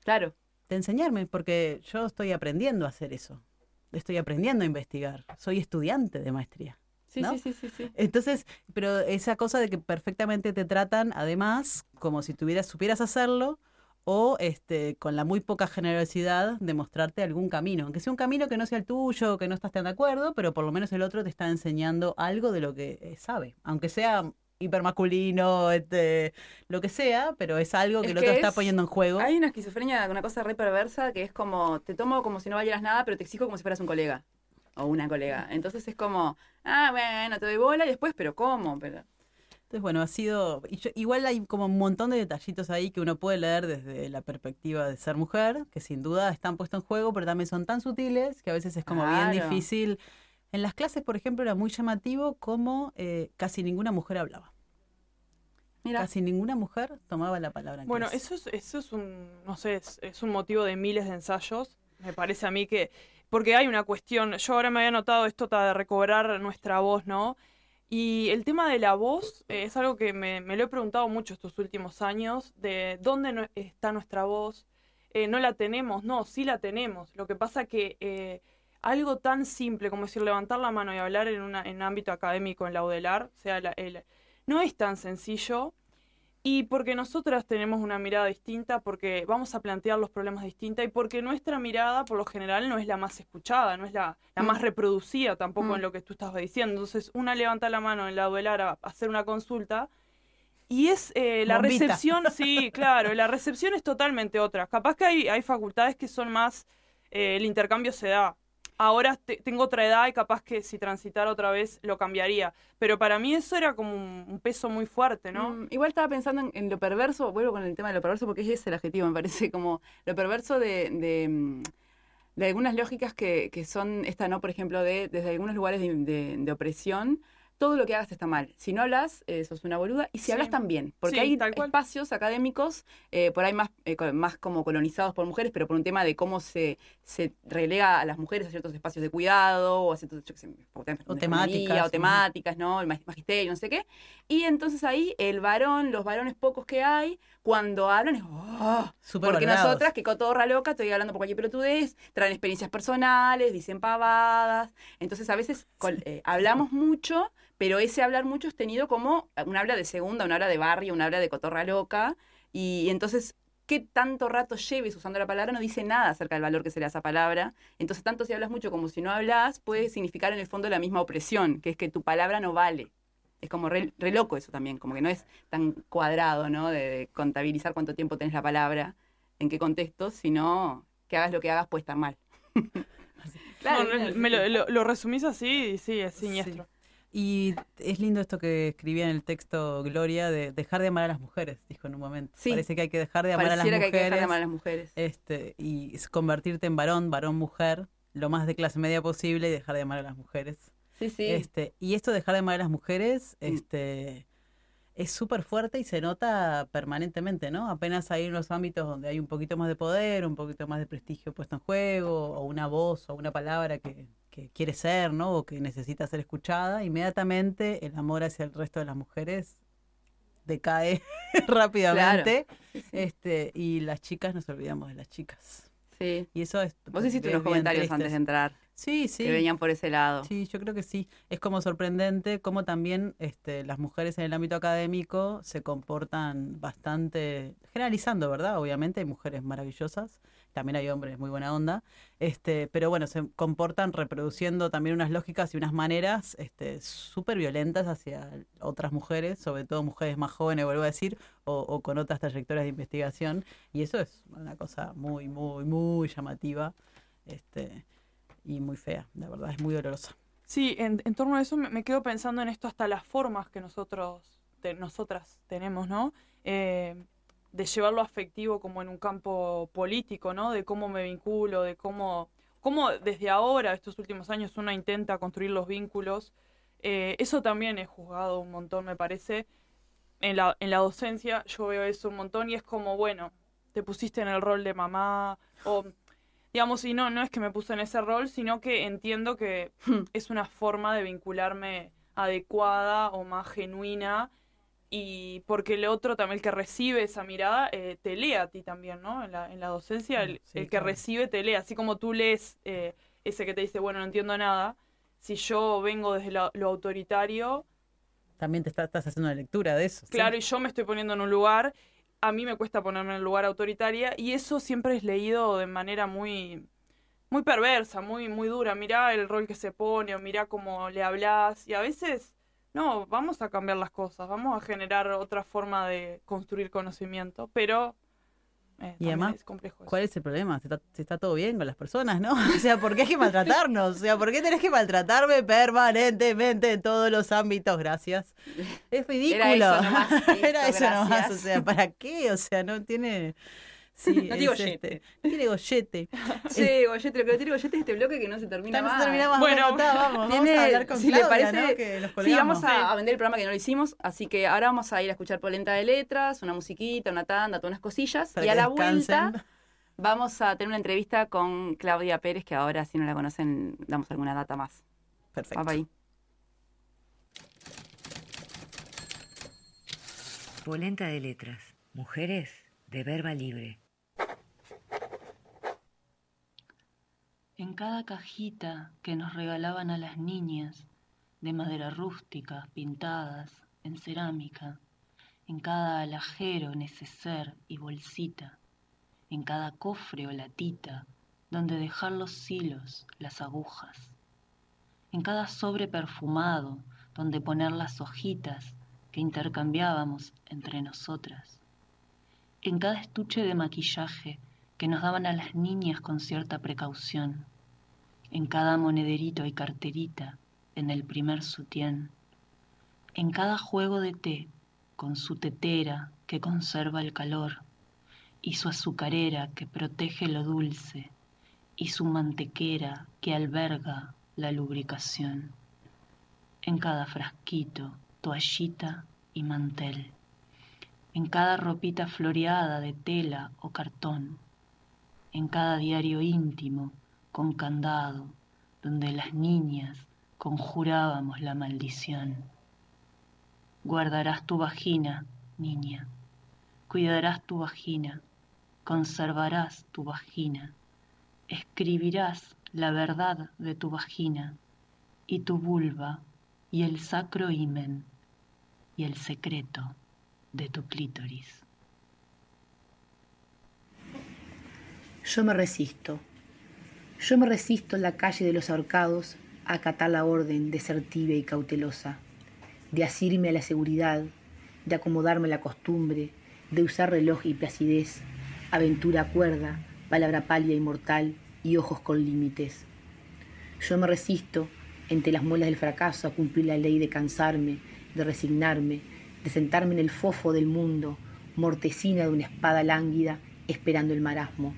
Claro. De enseñarme, porque yo estoy aprendiendo a hacer eso. Estoy aprendiendo a investigar. Soy estudiante de maestría. Sí, ¿no? sí, sí, sí, sí. Entonces, pero esa cosa de que perfectamente te tratan, además, como si tuvieras, supieras hacerlo, o este, con la muy poca generosidad de mostrarte algún camino, aunque sea un camino que no sea el tuyo, que no estás tan de acuerdo, pero por lo menos el otro te está enseñando algo de lo que eh, sabe, aunque sea hipermasculino, este, lo que sea, pero es algo que Es el que otro está es- poniendo en juego. Hay una esquizofrenia, una cosa re perversa, que es como, te tomo como si no valieras nada, pero te exijo como si fueras un colega. O una colega. Entonces es como, ah, bueno, te doy bola y después, pero ¿cómo? Pero... Entonces, bueno, ha sido. y yo- igual hay como un montón de detallitos ahí que uno puede leer desde la perspectiva de ser mujer, que sin duda están puestos en juego, pero también son tan sutiles que a veces es como bien difícil. En las clases, por ejemplo, era muy llamativo cómo eh, casi ninguna mujer hablaba. Mira, Casi ninguna mujer tomaba la palabra. en Bueno, clase. eso es, eso es un, no sé, es, es un motivo de miles de ensayos. Me parece a mí que, porque hay una cuestión, yo ahora me había notado esto de recobrar nuestra voz, ¿no? Y el tema de la voz eh, es algo que me, me lo he preguntado mucho estos últimos años, de dónde no- está nuestra voz. Eh, no la tenemos, no, sí la tenemos. Lo que pasa que eh, algo tan simple como decir levantar la mano y hablar en, una, en un ámbito académico, en la UDELAR, sea, la- el- no es tan sencillo. Y porque nosotras tenemos una mirada distinta, porque vamos a plantear los problemas distinta y porque nuestra mirada, por lo general, no es la más escuchada, no es la, la Mm. más reproducida tampoco Mm. en lo que tú estabas diciendo. Entonces, una levanta la mano en la duelar a hacer una consulta y es eh, la Bombita. recepción, sí, claro, la recepción es totalmente otra. Capaz que hay, hay facultades que son más, eh, el intercambio se da. Ahora te- tengo otra edad y capaz que si transitara otra vez lo cambiaría. Pero para mí eso era como un, peso muy fuerte, ¿no? Mm, igual estaba pensando en, lo perverso, vuelvo con el tema de lo perverso porque ese es el adjetivo, me parece, como lo perverso de, de, mm, de algunas lógicas que, que son, esta no, por ejemplo, de desde algunos lugares de opresión, todo lo que hagas está mal. Si no hablas, eh, sos una boluda, y si Sí. hablas también, porque Sí, hay tal cual. espacios académicos, eh, por ahí más, eh, más como colonizados por mujeres, pero por un tema de cómo se, se relega a las mujeres a ciertos espacios de cuidado, o a ciertos, yo qué sé, o temáticas, o temáticas, ¿no? El mag- magisterio, no sé qué. Y entonces ahí el varón, los varones pocos que hay, cuando hablan es ¡oh! Súper Porque valorados. nosotras, que cotorra loca, estoy hablando por cualquier pelotudez, traen experiencias personales, dicen pavadas. Entonces a veces eh, hablamos mucho, pero ese hablar mucho es tenido como un habla de segunda, un habla de barrio, un habla de cotorra loca. Y, entonces, ¿qué tanto rato lleves usando la palabra? No dice nada acerca del valor que se le da a esa palabra. Entonces, tanto si hablas mucho como si no hablas, puede significar en el fondo la misma opresión, que es que tu palabra no vale. Es como re, re loco eso también, como que no es tan cuadrado, ¿no? De, de contabilizar cuánto tiempo tenés la palabra, en qué contexto, sino que hagas lo que hagas puede estar mal. No, no, me lo, lo- lo resumís así y sí, es siniestro. Y es lindo esto que escribía en el texto Gloria de dejar de amar a las mujeres, dijo en un momento. Sí. Parece que hay que dejar de amar a las Pareciera que hay mujeres. que dejar de amar a las mujeres. este, y es convertirte en varón, varón, mujer, lo más de clase media posible y dejar de amar a las mujeres. Sí, sí. Este, y esto de dejar de amar a las mujeres, Mm. este, es súper fuerte y se nota permanentemente, ¿no? Apenas hay unos ámbitos donde hay un poquito más de poder, un poquito más de prestigio puesto en juego, o una voz o una palabra que, que quiere ser, ¿no? O que necesita ser escuchada, inmediatamente el amor hacia el resto de las mujeres decae rápidamente. Sí, sí. Este, y las chicas nos olvidamos de las chicas. Sí. Y eso es. Vos hiciste unos comentarios triste. antes de entrar Sí, sí. que venían por ese lado. Sí, yo creo que sí. Es como sorprendente cómo también este, las mujeres en el ámbito académico se comportan bastante, generalizando, ¿verdad? Obviamente hay mujeres maravillosas, también hay hombres muy buena onda, este, pero bueno, se comportan reproduciendo también unas lógicas y unas maneras este, súper violentas hacia otras mujeres, sobre todo mujeres más jóvenes, vuelvo a decir, o, con otras trayectorias de investigación, y eso es una cosa muy, muy, muy llamativa. Este, y muy fea, la verdad, es muy dolorosa. Sí, en, torno a eso me, quedo pensando en esto hasta las formas que nosotros, nosotras tenemos, ¿no? Eh, de llevar lo afectivo como en un campo político, ¿no? De cómo me vinculo, de cómo, cómo desde ahora, estos últimos años, una intenta construir los vínculos. Eh, eso también es juzgado un montón, me parece. En la, en la docencia yo veo eso un montón y es como, bueno, te pusiste en el rol de mamá o Digamos, y no, no es que me puse en ese rol, sino que entiendo que es una forma de vincularme adecuada o más genuina y porque el otro también, el que recibe esa mirada, eh, te lee a ti también, ¿no? En la, en la docencia, el, Sí, el que claro. recibe te lee, así como tú lees eh, ese que te dice, bueno, no entiendo nada, si yo vengo desde lo, lo autoritario, También te está- estás haciendo una lectura de eso. ¿sí? claro, y yo me estoy poniendo en un lugar, a mí me cuesta ponerme en el lugar autoritaria, y eso siempre es leído de manera muy muy perversa, muy, muy dura. Mirá el rol que se pone, o mirá cómo le hablas, y a veces no, vamos a cambiar las cosas, vamos a generar otra forma de construir conocimiento, pero eh, Y además, es complejo. eso. ¿Cuál es el problema? Si está, todo bien con las personas, ¿no? O sea, ¿por qué hay que maltratarnos? O sea, ¿por qué tenés que maltratarme permanentemente en todos los ámbitos? Gracias. Es ridículo. Era eso nomás, listo, Era eso nomás. O sea, ¿para qué? O sea, no tiene. Sí, No tiene gollete. este, no tiene gollete. Sí, Goyete, lo que tiene Goyete es este bloque que no se termina más. terminamos. Bueno, Bueno, está, vamos, vamos a hablar con si le parece, ¿no? Que nos Sí, vamos a, a vender el programa que no lo hicimos, así que ahora vamos a ir a escuchar Polenta de Letras, una musiquita, una tanda, todas unas cosillas. Para y a la descansen. vuelta vamos a tener una entrevista con Claudia Pérez, que ahora si no la conocen damos alguna data más. Perfecto. Vamos ahí. Polenta de letras. Mujeres de verba libre. En cada cajita que nos regalaban a las niñas, de madera rústica, pintadas, en cerámica, en cada alajero, neceser y bolsita, en cada cofre o latita, donde dejar los hilos, las agujas, en cada sobre perfumado, donde poner las hojitas que intercambiábamos entre nosotras, en cada estuche de maquillaje que nos daban a las niñas con cierta precaución, en cada monederito y carterita, en el primer sutién, en cada juego de té con su tetera que conserva el calor, y su azucarera que protege lo dulce, y su mantequera que alberga la lubricación, en cada frasquito, toallita y mantel, en cada ropita floreada de tela o cartón, en cada diario íntimo con candado, donde las niñas conjurábamos la maldición. Guardarás tu vagina, niña, cuidarás tu vagina, conservarás tu vagina, escribirás la verdad de tu vagina y tu vulva y el sacro himen y el secreto de tu clítoris. Yo me resisto. Yo me resisto en la calle de los ahorcados a acatar la orden de ser tibia y cautelosa, de asirme a la seguridad, de acomodarme a la costumbre, de usar reloj y placidez, aventura cuerda, palabra pálida y mortal y ojos con límites. Yo me resisto entre las muelas del fracaso a cumplir la ley de cansarme, de resignarme, de sentarme en el fofo del mundo, mortecina de una espada lánguida, esperando el marasmo.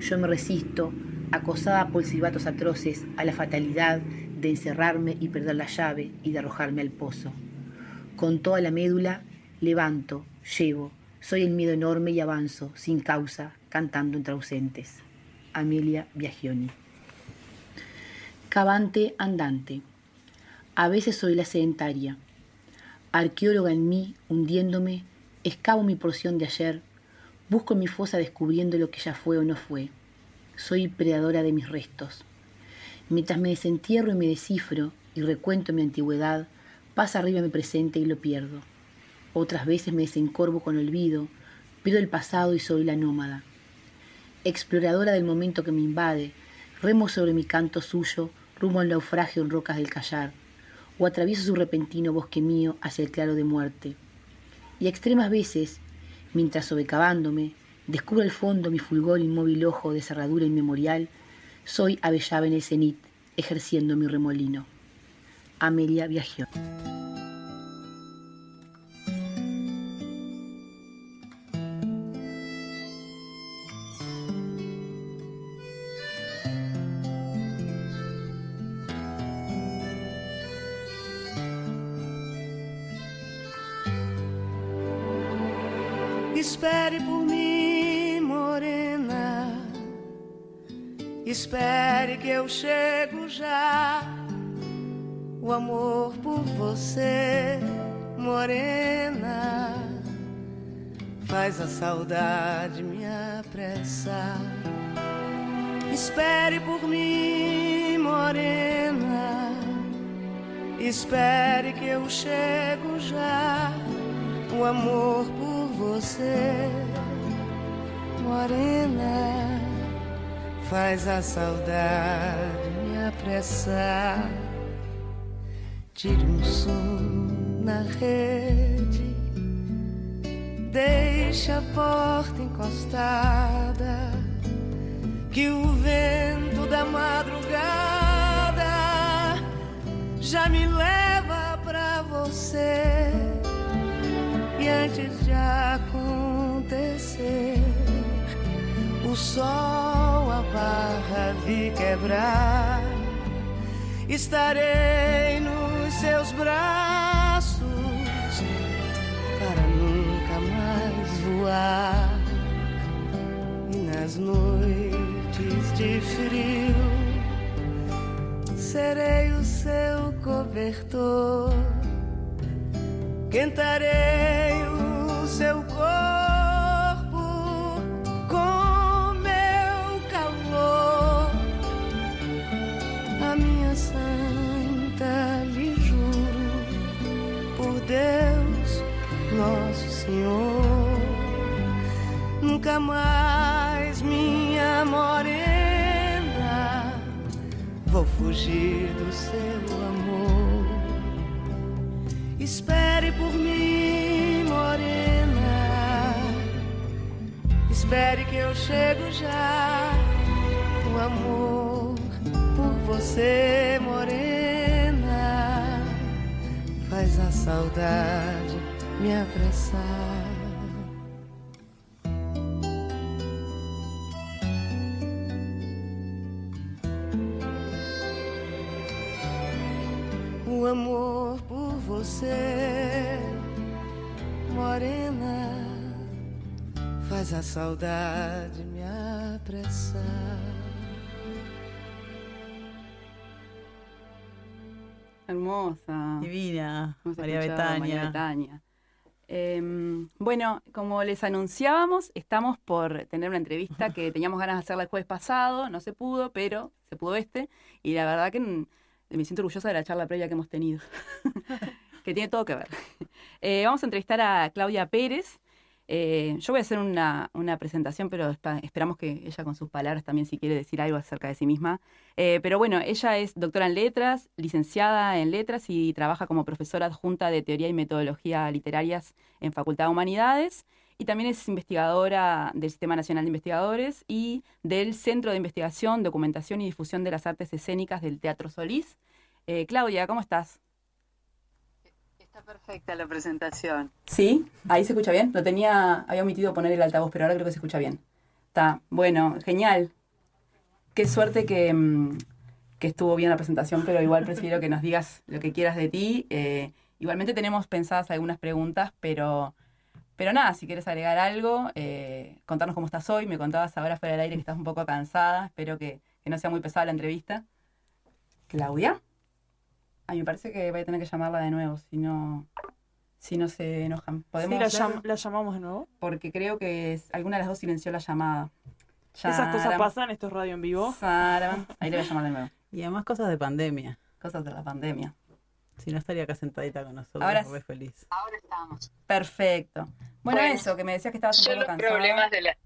Yo me resisto, acosada por silbatos atroces, a la fatalidad de encerrarme y perder la llave y de arrojarme al pozo. Con toda la médula, levanto, llevo, soy el miedo enorme y avanzo, sin causa, cantando entre ausentes. Amelia Biagioni. Cavante andante. A veces soy la sedentaria. Arqueóloga en mí, hundiéndome, escavo mi porción de ayer, busco mi fosa descubriendo lo que ya fue o no fue. Soy predadora de mis restos. Mientras me desentierro y me descifro y recuento mi antigüedad, pasa arriba mi presente y lo pierdo. Otras veces me desencorvo con olvido, pierdo el pasado y soy la nómada. Exploradora del momento que me invade, remo sobre mi canto suyo, rumbo al naufragio en rocas del callar, o atravieso su repentino bosque mío hacia el claro de muerte. Y a extremas veces, mientras sobrecavándome, descubro al fondo mi fulgor inmóvil ojo de cerradura inmemorial, soy avellaba en el cenit, ejerciendo mi remolino. Amelia Viagió. Eu chego já. O amor por você, morena, faz a saudade me apressar. Espere por mim, morena. Espere que eu chego já. O amor por você, morena, faz a saudade me apressar. Tire um som na rede, deixe a porta encostada, que o vento da madrugada já me leva pra você. E antes de acontecer, o sol a barra vi quebrar. Estarei nos seus braços para nunca mais voar. E nas noites de frio serei o seu cobertor. Quentarei o seu corpo Senhor. Nunca mais, minha morena, vou fugir do seu amor. Espere por mim, morena. Espere que eu chego já. O amor por você, morena, faz a saudade me apressar. O amor por você, morena, faz a saudade me apressar. Hermosa. Divina, Hemos María escuchado a Betania. María Betania. Em, bueno, como les anunciábamos, estamos por tener una entrevista que teníamos ganas de hacerla el jueves pasado, no se pudo, pero se pudo este, y la verdad que me siento orgullosa de la charla previa que hemos tenido, que tiene todo que ver. Eh, vamos a entrevistar a Claudia Pérez. Eh, yo voy a hacer una, presentación, pero esperamos que ella con sus palabras también si quiere decir algo acerca de sí misma. Eh, pero bueno, ella es doctora en letras, licenciada en letras y trabaja como profesora adjunta de teoría y metodología literarias en Facultad de Humanidades. Y también es investigadora del Sistema Nacional de Investigadores y del Centro de Investigación, Documentación y Difusión de las Artes Escénicas del Teatro Solís. Eh, Claudia, ¿cómo estás? Está perfecta la presentación. Sí, ahí se escucha bien. Lo tenía, había omitido poner el altavoz, pero ahora creo que se escucha bien. Está, bueno, genial. Qué suerte que, mm, que estuvo bien la presentación, pero igual prefiero que nos digas lo que quieras de ti. Eh, igualmente tenemos pensadas algunas preguntas, pero, pero nada, si quieres agregar algo, eh, contarnos cómo estás hoy. Me contabas ahora fuera del aire que estás un poco cansada. Espero que, que no sea muy pesada la entrevista. Claudia. Ay, me parece que voy a tener que llamarla de nuevo, si no, si no se enojan. Sí, ¿Podemos la, hacerlo? llam- la llamamos de nuevo. Porque creo que es- alguna de las dos silenció la llamada. Esas cosas pasan, esto es radio en vivo. charam. Ahí le voy a llamar de nuevo. Y además cosas de pandemia. Cosas de la pandemia. Si no estaría acá sentadita con nosotros, Ahora re feliz. Ahora estamos. Perfecto. Bueno, Bueno, eso, que me decías que estabas un Yo poco los cansada. problemas de la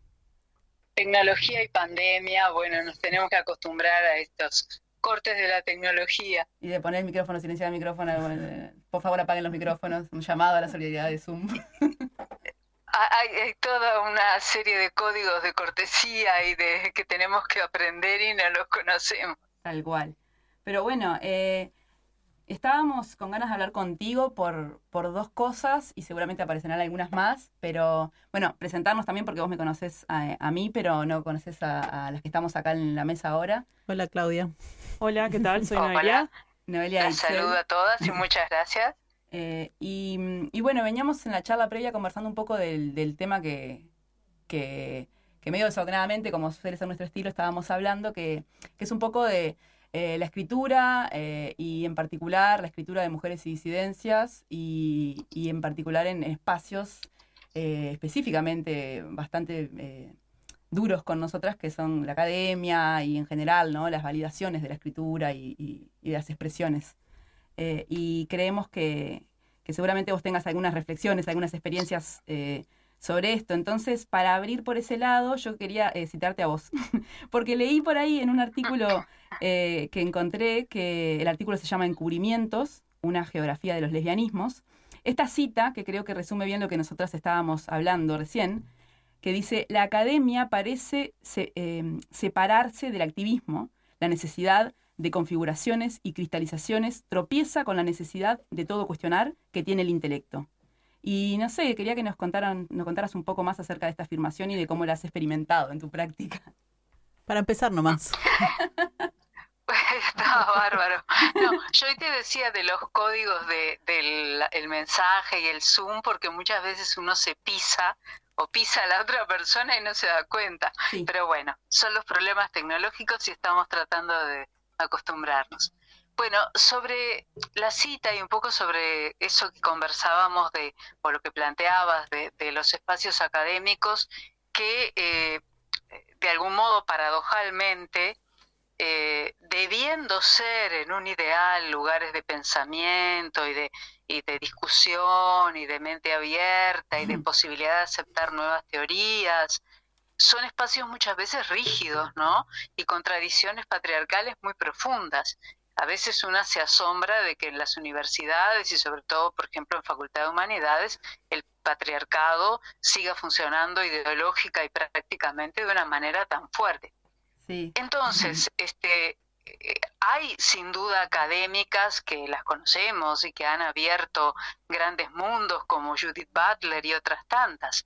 tecnología y pandemia, bueno, nos tenemos que acostumbrar a estos cortes de la tecnología. Y de poner el micrófono, silenciar el micrófono. eh, Por favor, apaguen los micrófonos. Un llamado a la solidaridad de Zoom. Ha- Hay, hay toda una serie de códigos de cortesía y de que tenemos que aprender y no los conocemos. Tal cual. Pero bueno, eh, estábamos con ganas de hablar contigo por, por dos cosas y seguramente aparecerán algunas más, pero bueno, presentarnos también porque vos me conoces a, a mí, pero no conoces a, a las que estamos acá en la mesa ahora. Hola, Claudia. Hola, ¿qué tal? Soy. Noelia. Noelia saludo a todas y muchas gracias. Eh, y, y bueno, veníamos en la charla previa conversando un poco del, del tema que, que, que medio desordenadamente, como suele ser nuestro estilo, estábamos hablando, que, que es un poco de eh, la escritura eh, y en particular la escritura de mujeres y disidencias y, y en particular en espacios eh, específicamente bastante duros con nosotras, que son la academia y en general ¿no? las validaciones de la escritura y, y, y de las expresiones. y creemos que, que, seguramente vos tengas algunas reflexiones, algunas experiencias sobre esto. Entonces, para abrir por ese lado, yo quería eh, citarte a vos, porque leí por ahí en un artículo eh, que encontré, que el artículo se llama Encubrimientos, una geografía de los lesbianismos. Esta cita, que creo que resume bien lo que nosotras estábamos hablando recién, que dice, la academia parece em, separarse del activismo, la necesidad de configuraciones y cristalizaciones tropieza con la necesidad de todo cuestionar que tiene el intelecto. Y no sé, quería que nos, contaran, nos contaras un poco más acerca de esta afirmación y de cómo la has experimentado en tu práctica. Para empezar nomás. Estaba bárbaro. No, yo hoy te decía de los códigos de, del el mensaje y el Zoom, porque muchas veces uno se pisa o pisa a la otra persona y no se da cuenta. Pero bueno, son los problemas tecnológicos y estamos tratando de acostumbrarnos. Bueno, sobre la cita y un poco sobre eso que conversábamos de, o lo que planteabas de, los espacios académicos que eh, de algún modo paradojalmente, eh, debiendo ser en un ideal lugares de pensamiento y de, y de discusión y de mente abierta y de posibilidad de aceptar nuevas teorías, son espacios muchas veces rígidos, ¿no? Y con tradiciones patriarcales muy profundas a veces una se asombra de que en las universidades y sobre todo, por ejemplo, en Facultad de Humanidades, el patriarcado siga funcionando ideológica y prácticamente de una manera tan fuerte. Entonces, este, hay sin duda académicas que las conocemos y que han abierto grandes mundos como Judith Butler y otras tantas,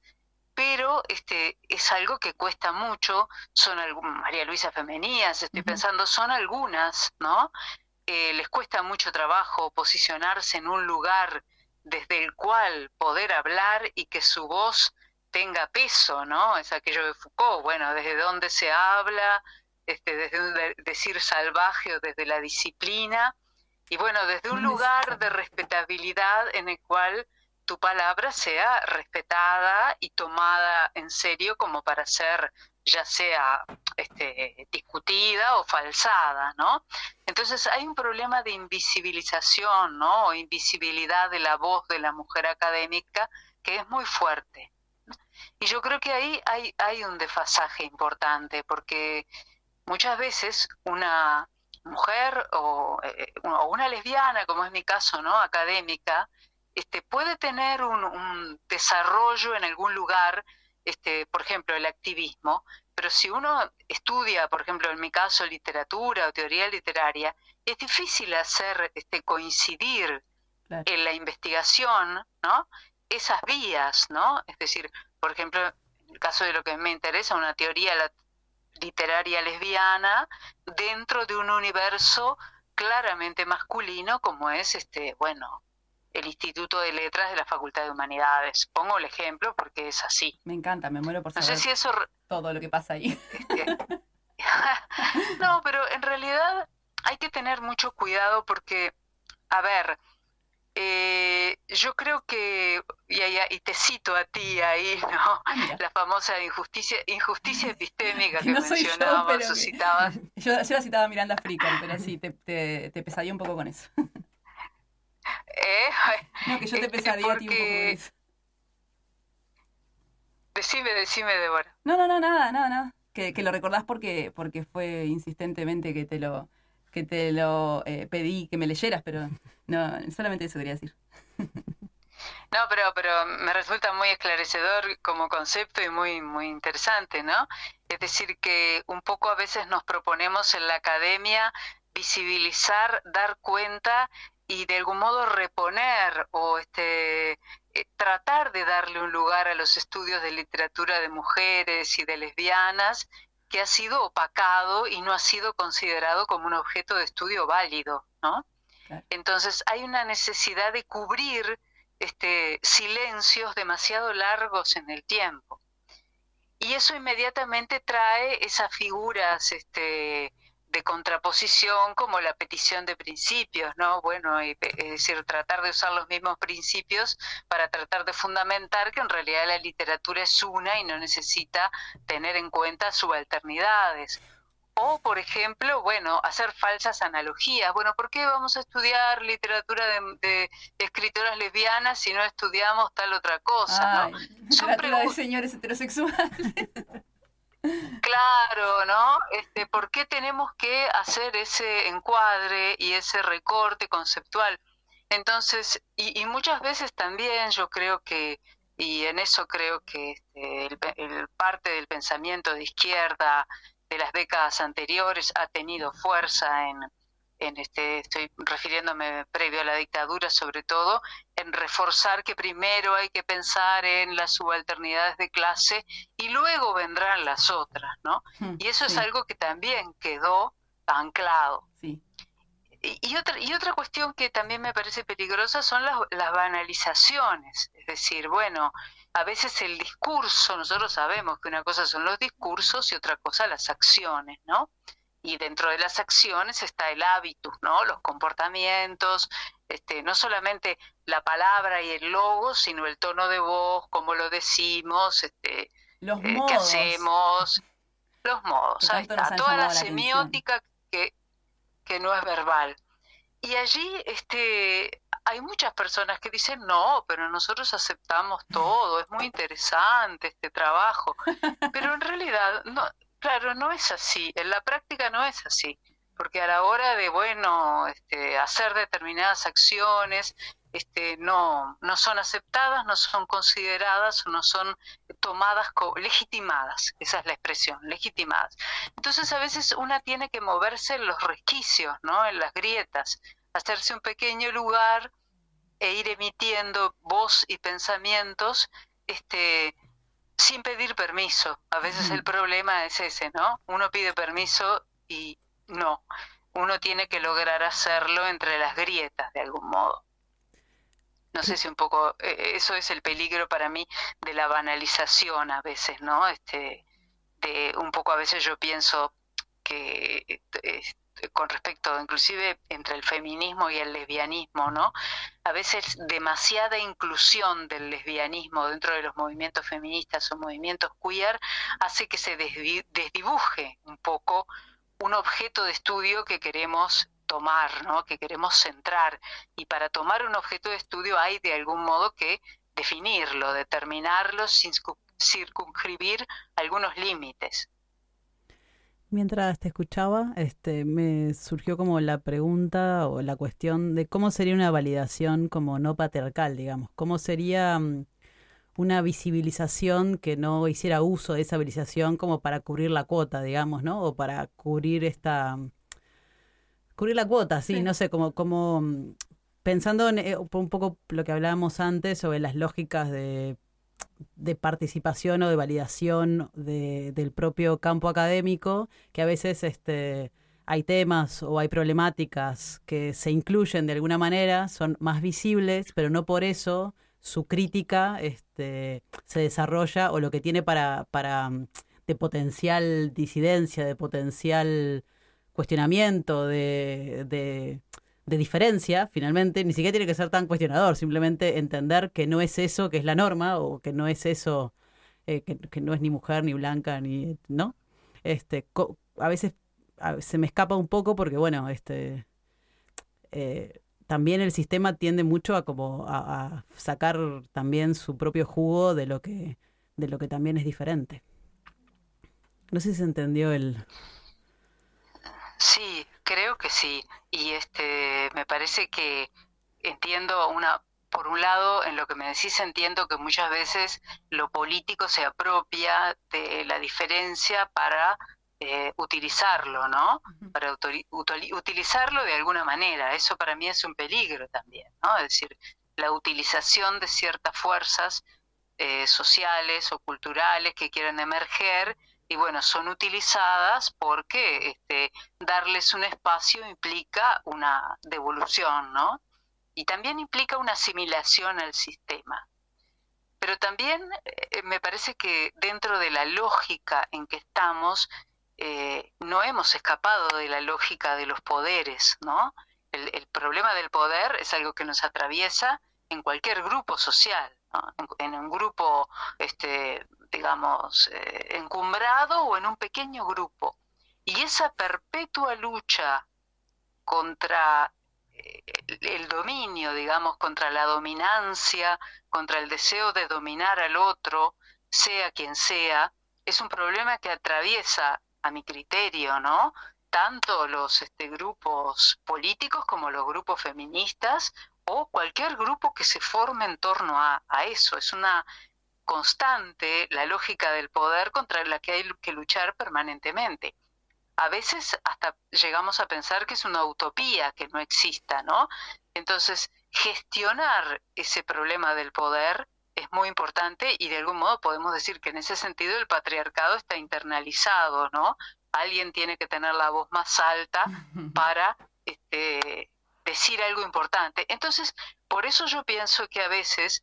pero este es algo que cuesta mucho, son María Luisa Femenías, estoy pensando, son algunas, ¿no? Eh, les cuesta mucho trabajo posicionarse en un lugar desde el cual poder hablar y que su voz tenga peso, ¿no? Es aquello de Foucault, bueno, desde dónde se habla, este, desde un decir salvaje o desde la disciplina, y bueno, desde un lugar de respetabilidad en el cual tu palabra sea respetada y tomada en serio como para ser ya sea este, discutida o falsada, ¿no? Entonces hay un problema de invisibilización, ¿no? O invisibilidad de la voz de la mujer académica que es muy fuerte. Y yo creo que ahí hay, hay un desfasaje importante, porque muchas veces una mujer o, eh, o una lesbiana, como es mi caso, ¿no? Académica, este, puede tener un, desarrollo en algún lugar, este, por ejemplo, el activismo, pero si uno estudia, por ejemplo, en mi caso, literatura o teoría literaria, es difícil hacer este, coincidir en la investigación, ¿no? Esas vías, ¿no? Es decir, por ejemplo, en el caso de lo que me interesa, una teoría literaria lesbiana dentro de un universo claramente masculino como es este, bueno, el Instituto de Letras de la Facultad de Humanidades. Pongo el ejemplo porque es así. Me encanta, me muero por saber no sé si eso... todo lo que pasa ahí. no, pero en realidad hay que tener mucho cuidado porque, a ver, eh, yo creo que, y, y, te cito a ti ahí, ¿no? Ah, la famosa injusticia injusticia epistémica que, mencionabas o citabas. Yo, yo, la citaba Miranda Fricker, pero sí, te, te, te pesadía un poco con eso. ¿Eh? No, que yo te pesadilla a ti un poco eso. Decime, decime, Débora. No, no, no, nada, nada, nada. Que, que lo recordás porque, porque fue insistentemente que te lo, que te lo eh, pedí que me leyeras, pero no, solamente eso quería decir. No, pero, pero me resulta muy esclarecedor como concepto y muy, muy interesante, ¿no? Es decir, que un poco a veces nos proponemos en la academia visibilizar, dar cuenta y de algún modo reponer o este eh, tratar de darle un lugar a los estudios de literatura de mujeres y de lesbianas que ha sido opacado y no ha sido considerado como un objeto de estudio válido, ¿no? Entonces hay una necesidad de cubrir este silencios demasiado largos en el tiempo. y eso inmediatamente trae esas figuras este, de contraposición como la petición de principios, ¿no? Bueno, es decir, tratar de usar los mismos principios para tratar de fundamentar que en realidad la literatura es una y no necesita tener en cuenta subalternidades. O, por ejemplo, bueno, hacer falsas analogías. Bueno, ¿por qué vamos a estudiar literatura de, escritoras lesbianas si no estudiamos tal otra cosa? ¿no? literatura de señores heterosexuales. Claro, ¿no? Este, ¿Por qué tenemos que hacer ese encuadre y ese recorte conceptual? Entonces, y, muchas veces también yo creo que, y en eso creo que este, el, parte del pensamiento de izquierda de las décadas anteriores ha tenido fuerza en, en este, estoy refiriéndome previo a la dictadura sobre todo, en reforzar que primero hay que pensar en las subalternidades de clase y luego vendrán las otras, ¿no? Hmm, y eso es algo que también quedó anclado. Sí. Y, otra, y otra cuestión que también me parece peligrosa son las, las banalizaciones, es decir, bueno, a veces el discurso, nosotros sabemos que una cosa son los discursos y otra cosa las acciones, ¿no? Y dentro de las acciones está el hábito, ¿no? Los comportamientos, este, no solamente la palabra y el logo, sino el tono de voz, cómo lo decimos, este, los eh, qué hacemos, los modos, ahí está, toda la semiótica que, que no es verbal. Y allí este, hay muchas personas que dicen, no, pero nosotros aceptamos todo, es muy interesante este trabajo. Pero en realidad, no, Claro, no es así, en la práctica no es así, porque a la hora de, bueno, este, hacer determinadas acciones, este, no, no son aceptadas, no son consideradas o no son tomadas como legitimadas, esa es la expresión, legitimadas. Entonces a veces una tiene que moverse en los resquicios, ¿no? en las grietas, hacerse un pequeño lugar e ir emitiendo voz y pensamientos este, sin pedir permiso. A veces el problema es ese, ¿no? Uno pide permiso y no. Uno tiene que lograr hacerlo entre las grietas de algún modo. No sé si un poco eh, eso es el peligro para mí de la banalización a veces, ¿no? Este de un poco a veces yo pienso que eh, con respecto inclusive entre el feminismo y el lesbianismo, ¿no? A veces demasiada inclusión del lesbianismo dentro de los movimientos feministas o movimientos queer hace que se desdibuje un poco un objeto de estudio que queremos tomar, ¿no? que queremos centrar. Y para tomar un objeto de estudio hay de algún modo que definirlo, determinarlo, circunscribir algunos límites. Mientras te escuchaba, este, me surgió como la pregunta o la cuestión de cómo sería una validación como no patriarcal, digamos, cómo sería mm, una visibilización que no hiciera uso de esa visibilización como para cubrir la cuota, digamos, ¿no? O para cubrir esta cubrir la cuota, sí, no sé, como como mm, pensando en eh, un poco lo que hablábamos antes sobre las lógicas de de participación o de validación de, del propio campo académico, que a veces este, hay temas o hay problemáticas que se incluyen de alguna manera, son más visibles, pero no por eso su crítica este, se desarrolla o lo que tiene para, para de potencial disidencia, de potencial cuestionamiento, de de diferencia, finalmente, ni siquiera tiene que ser tan cuestionador, simplemente entender que no es eso que es la norma o que no es eso, eh, que, no es ni mujer, ni blanca, ni, ¿no? Este, a veces se me escapa un poco porque, bueno, este, eh, también el sistema tiende mucho a como a, sacar también su propio jugo de lo que, de lo que también es diferente. No sé si se entendió el... Sí, Creo que sí. Y este me parece que entiendo una por un lado, en lo que me decís entiendo que muchas veces lo político se apropia de la diferencia para eh, utilizarlo, ¿no? Para utilizarlo de alguna manera. Eso para mí es un peligro también, ¿no? Es decir, la utilización de ciertas fuerzas eh, sociales o culturales que quieren emerger y bueno, son utilizadas porque este, darles un espacio implica una devolución, ¿no? Y también implica una asimilación al sistema. pero también eh, me parece que dentro de la lógica en que estamos, eh, no hemos escapado de la lógica de los poderes, ¿no? El, problema del poder es algo que nos atraviesa en cualquier grupo social, en, un grupo, este, digamos, eh, encumbrado o en un pequeño grupo. Y esa perpetua lucha contra el dominio, digamos, contra la dominancia, contra el deseo de dominar al otro, sea quien sea, es un problema que atraviesa, a mi criterio, ¿no? Tanto los este, grupos políticos como los grupos feministas o cualquier grupo que se forme en torno a eso. Es una constante la lógica del poder contra la que hay que luchar permanentemente a veces hasta llegamos a pensar que es una utopía que no exista, ¿no? Entonces, gestionar ese problema del poder es muy importante y de algún modo podemos decir que en ese sentido el patriarcado está internalizado, ¿no? Alguien tiene que tener la voz más alta para este, decir algo importante. Entonces, por eso yo pienso que a veces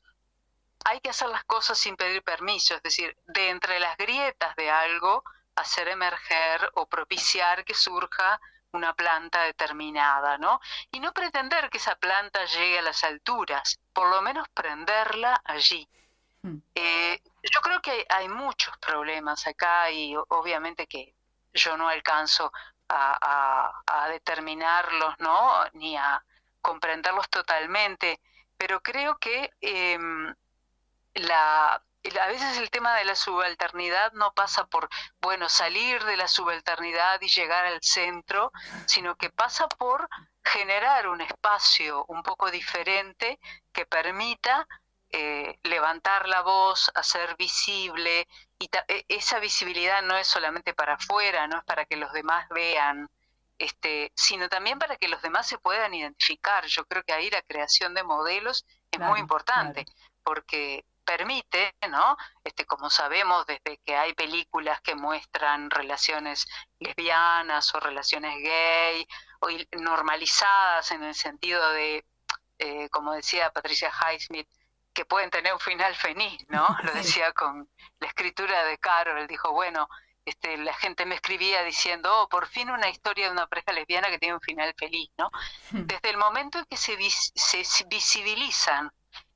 hay que hacer las cosas sin pedir permiso, es decir, de entre las grietas de algo, hacer emerger o propiciar que surja una planta determinada, ¿no? Y no pretender que esa planta llegue a las alturas, por lo menos prenderla allí. Hmm. Eh, yo creo que hay muchos problemas acá y obviamente que yo no alcanzo a, determinarlos, ¿no? Ni a comprenderlos totalmente, pero creo que em, la, a veces el tema de la subalternidad no pasa por, bueno, salir de la subalternidad y llegar al centro, sino que pasa por generar un espacio un poco diferente que permita eh, levantar la voz, hacer visible, y e, esa visibilidad no es solamente para afuera, no es para que los demás vean, este, sino también para que los demás se puedan identificar. Yo creo que ahí la creación de modelos es muy importante, porque permite, ¿no? Este, como sabemos, desde que hay películas que muestran relaciones lesbianas o relaciones gay, o normalizadas en el sentido de, eh, como decía Patricia Highsmith, que pueden tener un final feliz, ¿no? Lo decía con la escritura de Carol, dijo, bueno, este, la gente me escribía diciendo, oh, por fin una historia de una pareja lesbiana que tiene un final feliz, ¿no? Hmm. Desde el momento en que se, se visibilizan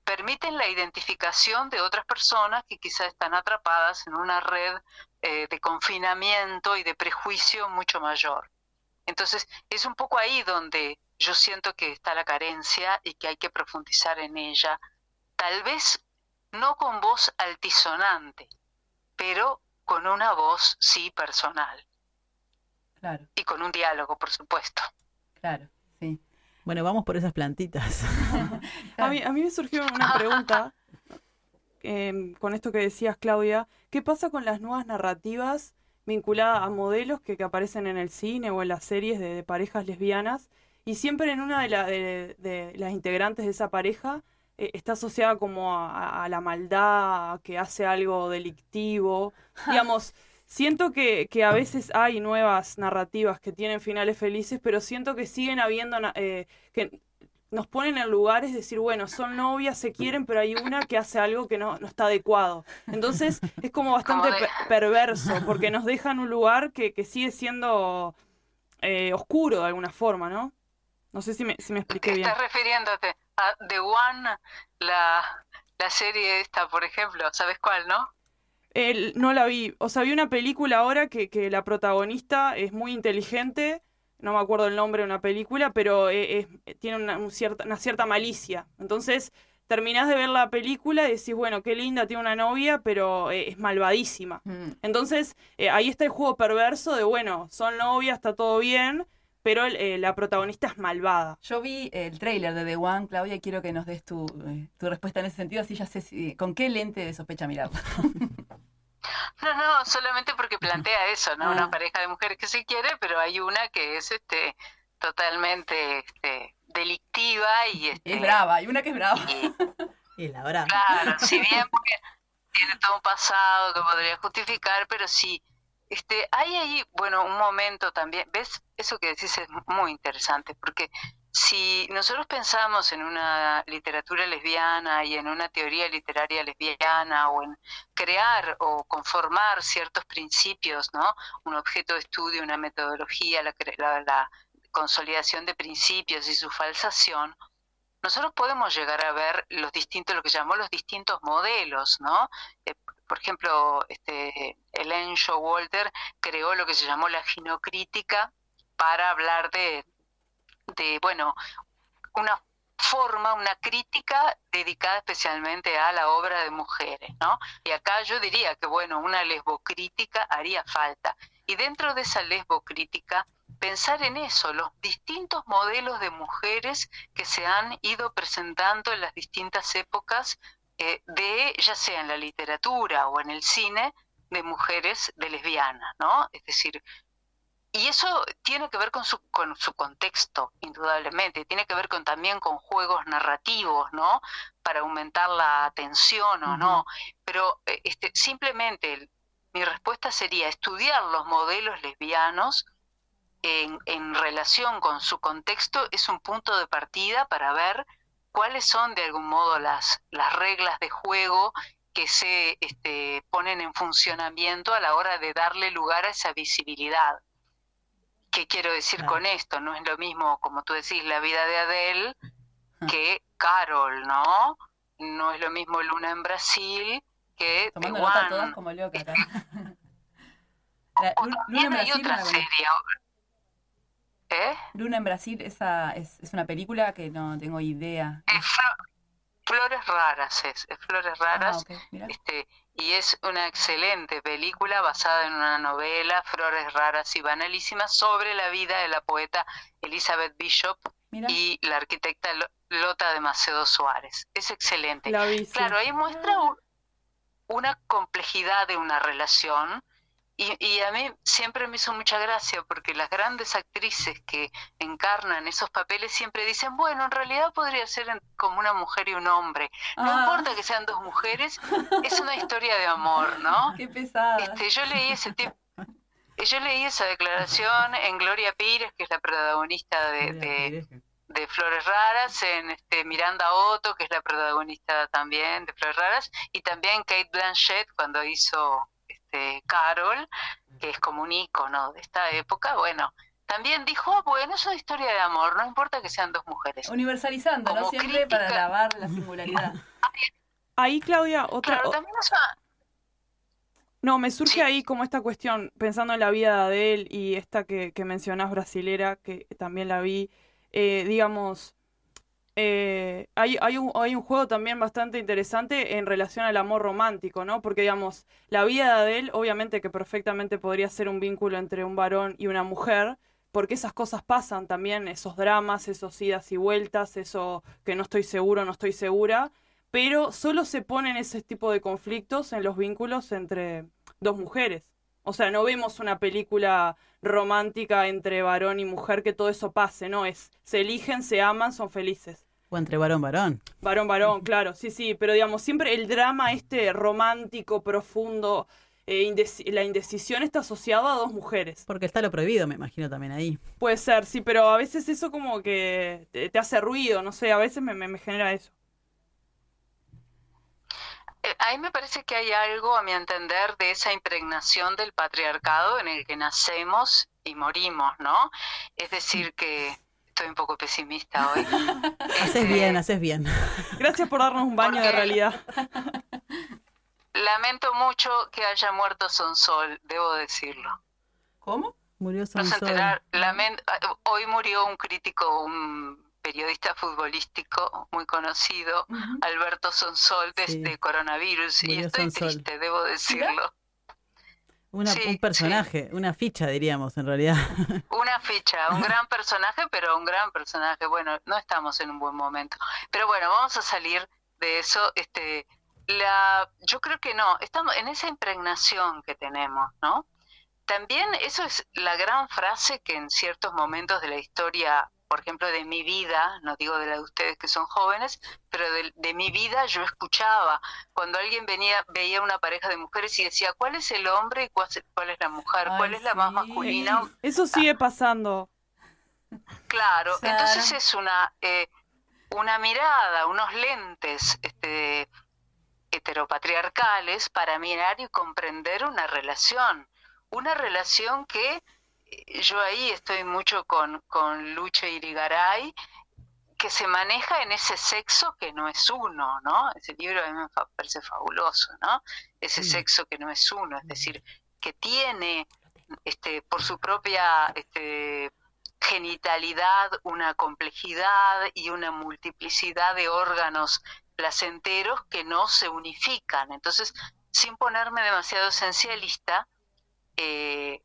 permiten la identificación de otras personas que quizás están atrapadas en una red eh, de confinamiento y de prejuicio mucho mayor. Entonces, es un poco ahí donde yo siento que está la carencia y que hay que profundizar en ella, tal vez no con voz altisonante, pero con una voz sí personal. Claro. Y con un diálogo, por supuesto. Claro. Bueno, vamos por esas plantitas. a, mí, a mí me surgió una pregunta em, con esto que decías, Claudia. ¿Qué pasa con las nuevas narrativas vinculadas a modelos que, aparecen en el cine o en las series de, parejas lesbianas? Y siempre en una de, de, las integrantes de esa pareja eh, está asociada como a, a, la maldad, que hace algo delictivo. Digamos, Siento que, que, a veces hay nuevas narrativas que tienen finales felices, pero siento que siguen habiendo, eh, que nos ponen en lugares de decir, bueno, son novias, se quieren, pero hay una que hace algo que no, no está adecuado. Entonces es como bastante perverso, porque nos dejan un lugar que, que sigue siendo eh, oscuro de alguna forma, ¿no? No sé si me, si me expliqué bien. Estás refiriéndote a The One, la, la serie esta, por ejemplo, ¿sabes cuál, no? No la vi. O sea, vi una película ahora que, que la protagonista es muy inteligente. No me acuerdo el nombre de una película, pero e, tiene una, cierta, una cierta malicia. Entonces, terminás de ver la película y decís, bueno, qué linda, tiene una novia, pero eh, es malvadísima. Mm. Entonces, eh, ahí está el juego perverso de, bueno, son novias, está todo bien, pero eh, la protagonista es malvada. Yo vi el tráiler de The One, Claudia, y quiero que nos des tu, tu respuesta en ese sentido, así ya sé con qué lente de sospecha mirarla. No, no, solamente porque plantea eso, ¿no? Una ah. pareja de mujeres que se quiere, pero hay una que es este totalmente este, delictiva y este, es brava, hay una que es brava. Y, la brava. Claro, si bien porque tiene todo un pasado que podría justificar, pero sí, este, hay ahí, bueno, un momento también, ¿ves? Eso que decís es muy interesante, porque si nosotros pensamos en una literatura lesbiana y en una teoría literaria lesbiana o en crear o conformar ciertos principios, ¿no? Un objeto de estudio, una metodología, la, la consolidación de principios y su falsación, nosotros podemos llegar a ver los distintos, lo que llamó los distintos modelos, ¿no? Eh, por ejemplo, este, Elaine Showalter creó lo que se llamó la ginocrítica para hablar de, de, bueno, una forma, una crítica dedicada especialmente a la obra de mujeres, ¿no? Y acá yo diría que, bueno, una lesbocrítica haría falta. Y dentro de esa lesbocrítica, pensar en eso, los distintos modelos de mujeres que se han ido presentando en las distintas épocas eh, de, ya sea en la literatura o en el cine, de mujeres de lesbianas, ¿no? Es decir, y eso tiene que ver con su, con su contexto, indudablemente, tiene que ver con, también con juegos narrativos, ¿no? Para aumentar la atención o no. Pero eh, este, simplemente mi respuesta sería estudiar los modelos lesbianos en, en relación con su contexto es un punto de partida para ver cuáles son de algún modo las, las reglas de juego que se este, ponen en funcionamiento a la hora de darle lugar a esa visibilidad. ¿Qué quiero decir con esto? No es lo mismo, como tú decís, la vida de Adele que Carol, ¿no? No es lo mismo Luna en Brasil que Tomando nota todas como Leo acá. Luna en Brasil otra serie. ¿Eh? Luna en Brasil, esa es, es, una película que no tengo idea. Flores Raras es, Flores Raras. Ah, este, y es una excelente película basada en una novela, Flores Raras y Banalísimas, sobre la vida de la poeta Elizabeth Bishop y la arquitecta Lota de Macedo Suárez. Es excelente. claro, ahí muestra una complejidad de una relación y, a mí siempre me hizo mucha gracia porque las grandes actrices que encarnan esos papeles siempre dicen, bueno, en realidad podría ser como una mujer y un hombre. No ah. importa que sean dos mujeres, es una historia de amor, ¿no? Qué pesada. Este, yo leí ese yo leí esa declaración en Gloria Pires, que es la protagonista de, de, Flores Raras, en este, Miranda Otto, que es la protagonista también de Flores Raras, y también Kate Blanchett cuando hizo este, Carol, que es como un icono de esta época, bueno, también dijo, ah, bueno, es una historia de amor, no importa que sean dos mujeres. Universalizando, ¿no? Siempre para alabar la singularidad. Ahí, Claudia, otra... No, me surge ahí como esta cuestión, pensando en la vida de él y esta que, que mencionás brasilera, que también la vi, eh, digamos, eh, hay, hay, un, hay un juego también bastante interesante en relación al amor romántico, ¿no? Porque, digamos, la vida de Adele, obviamente que perfectamente podría ser un vínculo entre un varón y una mujer, porque esas cosas pasan también, esos dramas, esos idas y vueltas, eso que no estoy seguro, no estoy segura, pero solo se ponen ese tipo de conflictos en los vínculos entre dos mujeres. O sea, no vemos una película romántica entre varón y mujer que todo eso pase, ¿no? Es, se eligen, se aman, son felices. O entre varón, varón. Varón, varón, claro, sí, sí, pero digamos, siempre el drama este romántico, profundo, eh, la indecisión está asociada a dos mujeres. Porque está lo prohibido, me imagino también ahí. Puede ser, sí, pero a veces eso como que te, hace ruido, no sé, a veces me, me, genera eso. Eh, ahí me parece que hay algo, a mi entender, de esa impregnación del patriarcado en el que nacemos y morimos, ¿no? Es decir, que estoy un poco pesimista hoy. haces este, bien, haces bien. Gracias por darnos un baño de realidad. Lamento mucho que haya muerto Sonsol, debo decirlo. ¿Cómo? Murió Sonsol. hoy murió un crítico, un periodista futbolístico muy conocido, Alberto Sonsol, desde coronavirus, y estoy triste, debo decirlo un personaje, una ficha diríamos en realidad. Una ficha, un gran personaje, pero un gran personaje. Bueno, no estamos en un buen momento. Pero bueno, vamos a salir de eso. Este, la, yo creo que no, estamos en esa impregnación que tenemos, ¿no? También eso es la gran frase que en ciertos momentos de la historia por ejemplo, de mi vida, no digo de la de ustedes que son jóvenes, pero de, mi vida yo escuchaba cuando alguien venía, veía una pareja de mujeres y decía, ¿cuál es el hombre y cuál, es la mujer? ¿Cuál es la más masculina? Eso sigue pasando. Claro, entonces es una, eh, una mirada, unos lentes este, heteropatriarcales para mirar y comprender una relación. Una relación que yo ahí estoy mucho con, con Lucha Irigaray, que se maneja en ese sexo que no es uno, ¿no? Ese libro a mí me parece fabuloso, ¿no? Ese sexo que no es uno, es decir, que tiene este, por su propia este, genitalidad una complejidad y una multiplicidad de órganos placenteros que no se unifican. Entonces, sin ponerme demasiado esencialista, eh,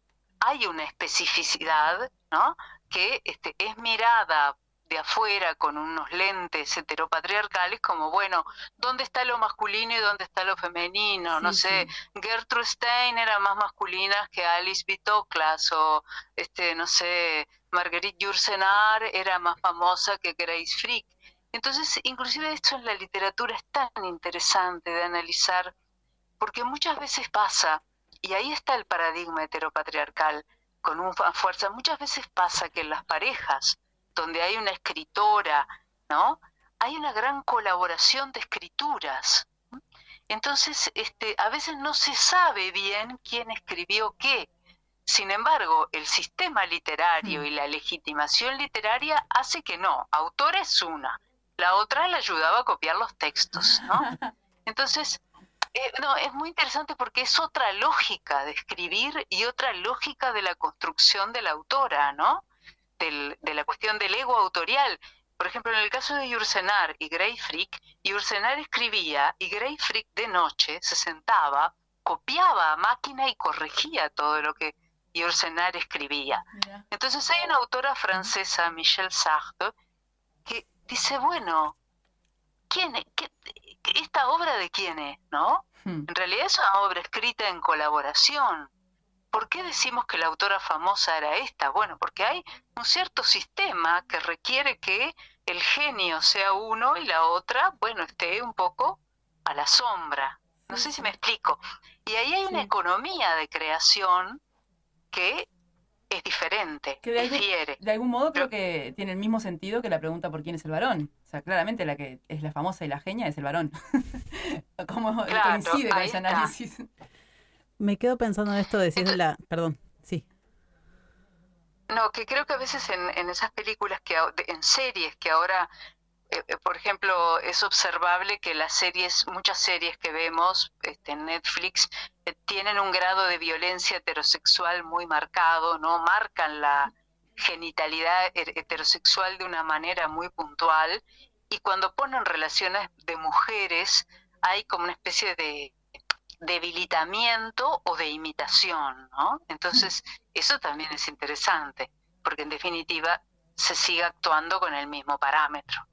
hay una especificidad ¿no? que este, es mirada de afuera con unos lentes heteropatriarcales como, bueno, ¿dónde está lo masculino y dónde está lo femenino? no sé, Gertrude Stein era más masculina que Alice Bitoclas o, este, no sé, Marguerite Yourcenar era más famosa que Grace Frick. Entonces, inclusive esto en la literatura es tan interesante de analizar, porque muchas veces pasa, y ahí está el paradigma heteropatriarcal con una fuerza, muchas veces pasa que en las parejas, donde hay una escritora, ¿no? Hay una gran colaboración de escrituras. Entonces, este, a veces no se sabe bien quién escribió qué. Sin embargo, el sistema literario mm. y la legitimación literaria hace que no. Autora es una, la otra le ayudaba a copiar los textos, ¿no? Entonces, eh, no, es muy interesante porque es otra lógica de escribir y otra lógica de la construcción de la autora, ¿no? de la cuestión del ego autorial. Por ejemplo, en el caso de Yursenar y Grey Frick, Yursenar escribía y Grey Frick de noche se sentaba, copiaba a máquina y corregía todo lo que Yursenar escribía. Entonces hay una autora francesa, Michelle Sartre, que dice, bueno, ¿quién es? ¿Esta obra de quién es? ¿No? Hmm. En realidad es una obra escrita en colaboración. ¿Por qué decimos que la autora famosa era esta? Bueno, porque hay un cierto sistema que requiere que el genio sea uno y la otra, bueno, esté un poco a la sombra. No sé si me explico. Y ahí hay una economía de creación que es diferente, que de difiere. de algún modo creo que tiene el mismo sentido que la pregunta por quién es el varón. O sea, claramente la que es la famosa y la genia es el varón. ¿Cómo coincide con ese análisis? Me quedo pensando en esto, de decir la... Perdón, sí. No, que creo que a veces en, en esas películas, que en series que ahora, eh, eh, por ejemplo, es observable que las series, muchas series que vemos este, en Netflix, eh, tienen un grado de violencia heterosexual muy marcado, ¿no? Marcan la genitalidad heterosexual de una manera muy puntual y cuando ponen relaciones de mujeres hay como una especie de debilitamiento o de imitación, ¿no? Entonces, eso también es interesante, porque en definitiva se sigue actuando con el mismo parámetro.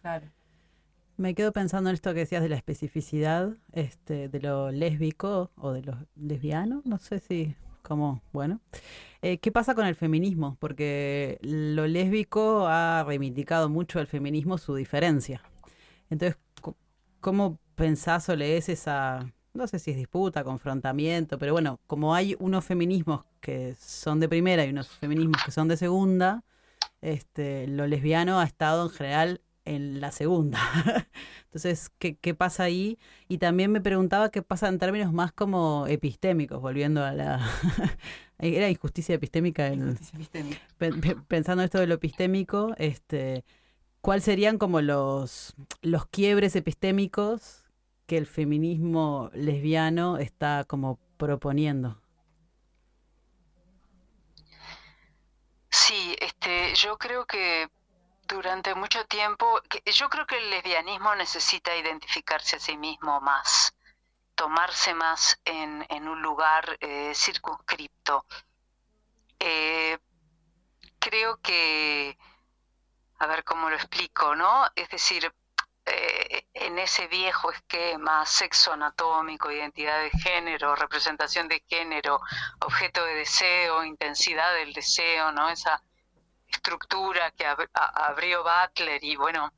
Claro. Me quedo pensando en esto que decías de la especificidad este, de lo lésbico o de lo lesbiano, no sé si, como, bueno. Eh, ¿Qué pasa con el feminismo? Porque lo lésbico ha reivindicado mucho el feminismo su diferencia. Entonces, ¿cómo pensás o lees esa, no sé si es disputa, confrontamiento, pero bueno, como hay unos feminismos que son de primera y unos feminismos que son de segunda, este, lo lesbiano ha estado en general en la segunda. Entonces, ¿qué, ¿qué, pasa ahí? Y también me preguntaba qué pasa en términos más como epistémicos, volviendo a la... Era injusticia epistémica. pensando en esto de lo epistémico, este, ¿cuáles serían como los, los quiebres epistémicos que el feminismo lesbiano está como proponiendo. Sí, este, yo creo que durante mucho tiempo, yo creo que el lesbianismo necesita identificarse a sí mismo más, tomarse más en, un lugar eh, circunscripto. Eh, creo que, a ver cómo lo explico, ¿no? Es decir, eh, en ese viejo esquema, sexo anatómico, identidad de género, representación de género, objeto de deseo, intensidad del deseo, ¿no? Esa estructura que abrió Butler y bueno,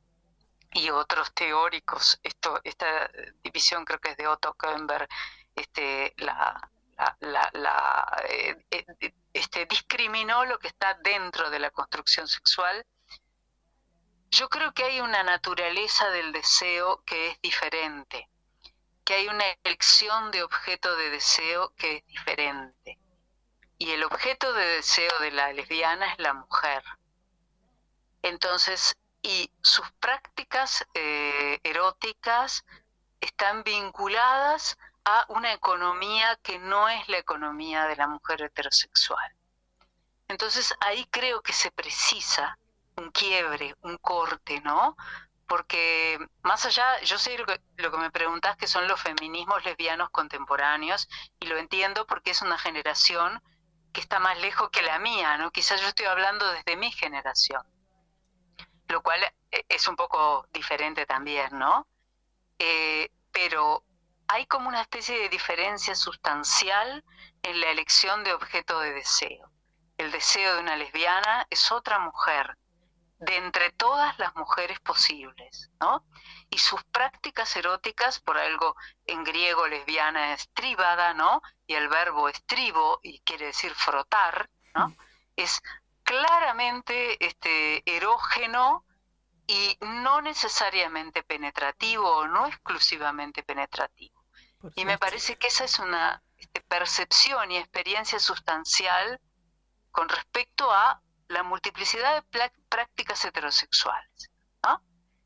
y otros teóricos, esto, esta división creo que es de Otto Kemper, este, la, la, la, eh, eh, este, discriminó lo que está dentro de la construcción sexual. Yo creo que hay una naturaleza del deseo que es diferente, que hay una elección de objeto de deseo que es diferente. Y el objeto de deseo de la lesbiana es la mujer. Entonces, y sus prácticas eh, eróticas están vinculadas a una economía que no es la economía de la mujer heterosexual. Entonces ahí creo que se precisa un quiebre, un corte, ¿no? Porque más allá, yo sé lo que, lo que me preguntás que son los feminismos lesbianos contemporáneos y lo entiendo porque es una generación que está más lejos que la mía, ¿no? Quizás yo estoy hablando desde mi generación, lo cual eh, es un poco diferente también, ¿no? Eh, pero hay como una especie de diferencia sustancial en la elección de objeto de deseo. El deseo de una lesbiana es otra mujer, de entre todas las mujeres posibles, ¿no? Y sus prácticas eróticas, por algo en griego lesbiana es tribada, ¿no? Y el verbo estribo, y quiere decir frotar, ¿no? Es claramente este, erógeno y no necesariamente penetrativo o no exclusivamente penetrativo. Y me parece que esa es una este, percepción y experiencia sustancial con respecto a la multiplicidad de prácticas heterosexuales.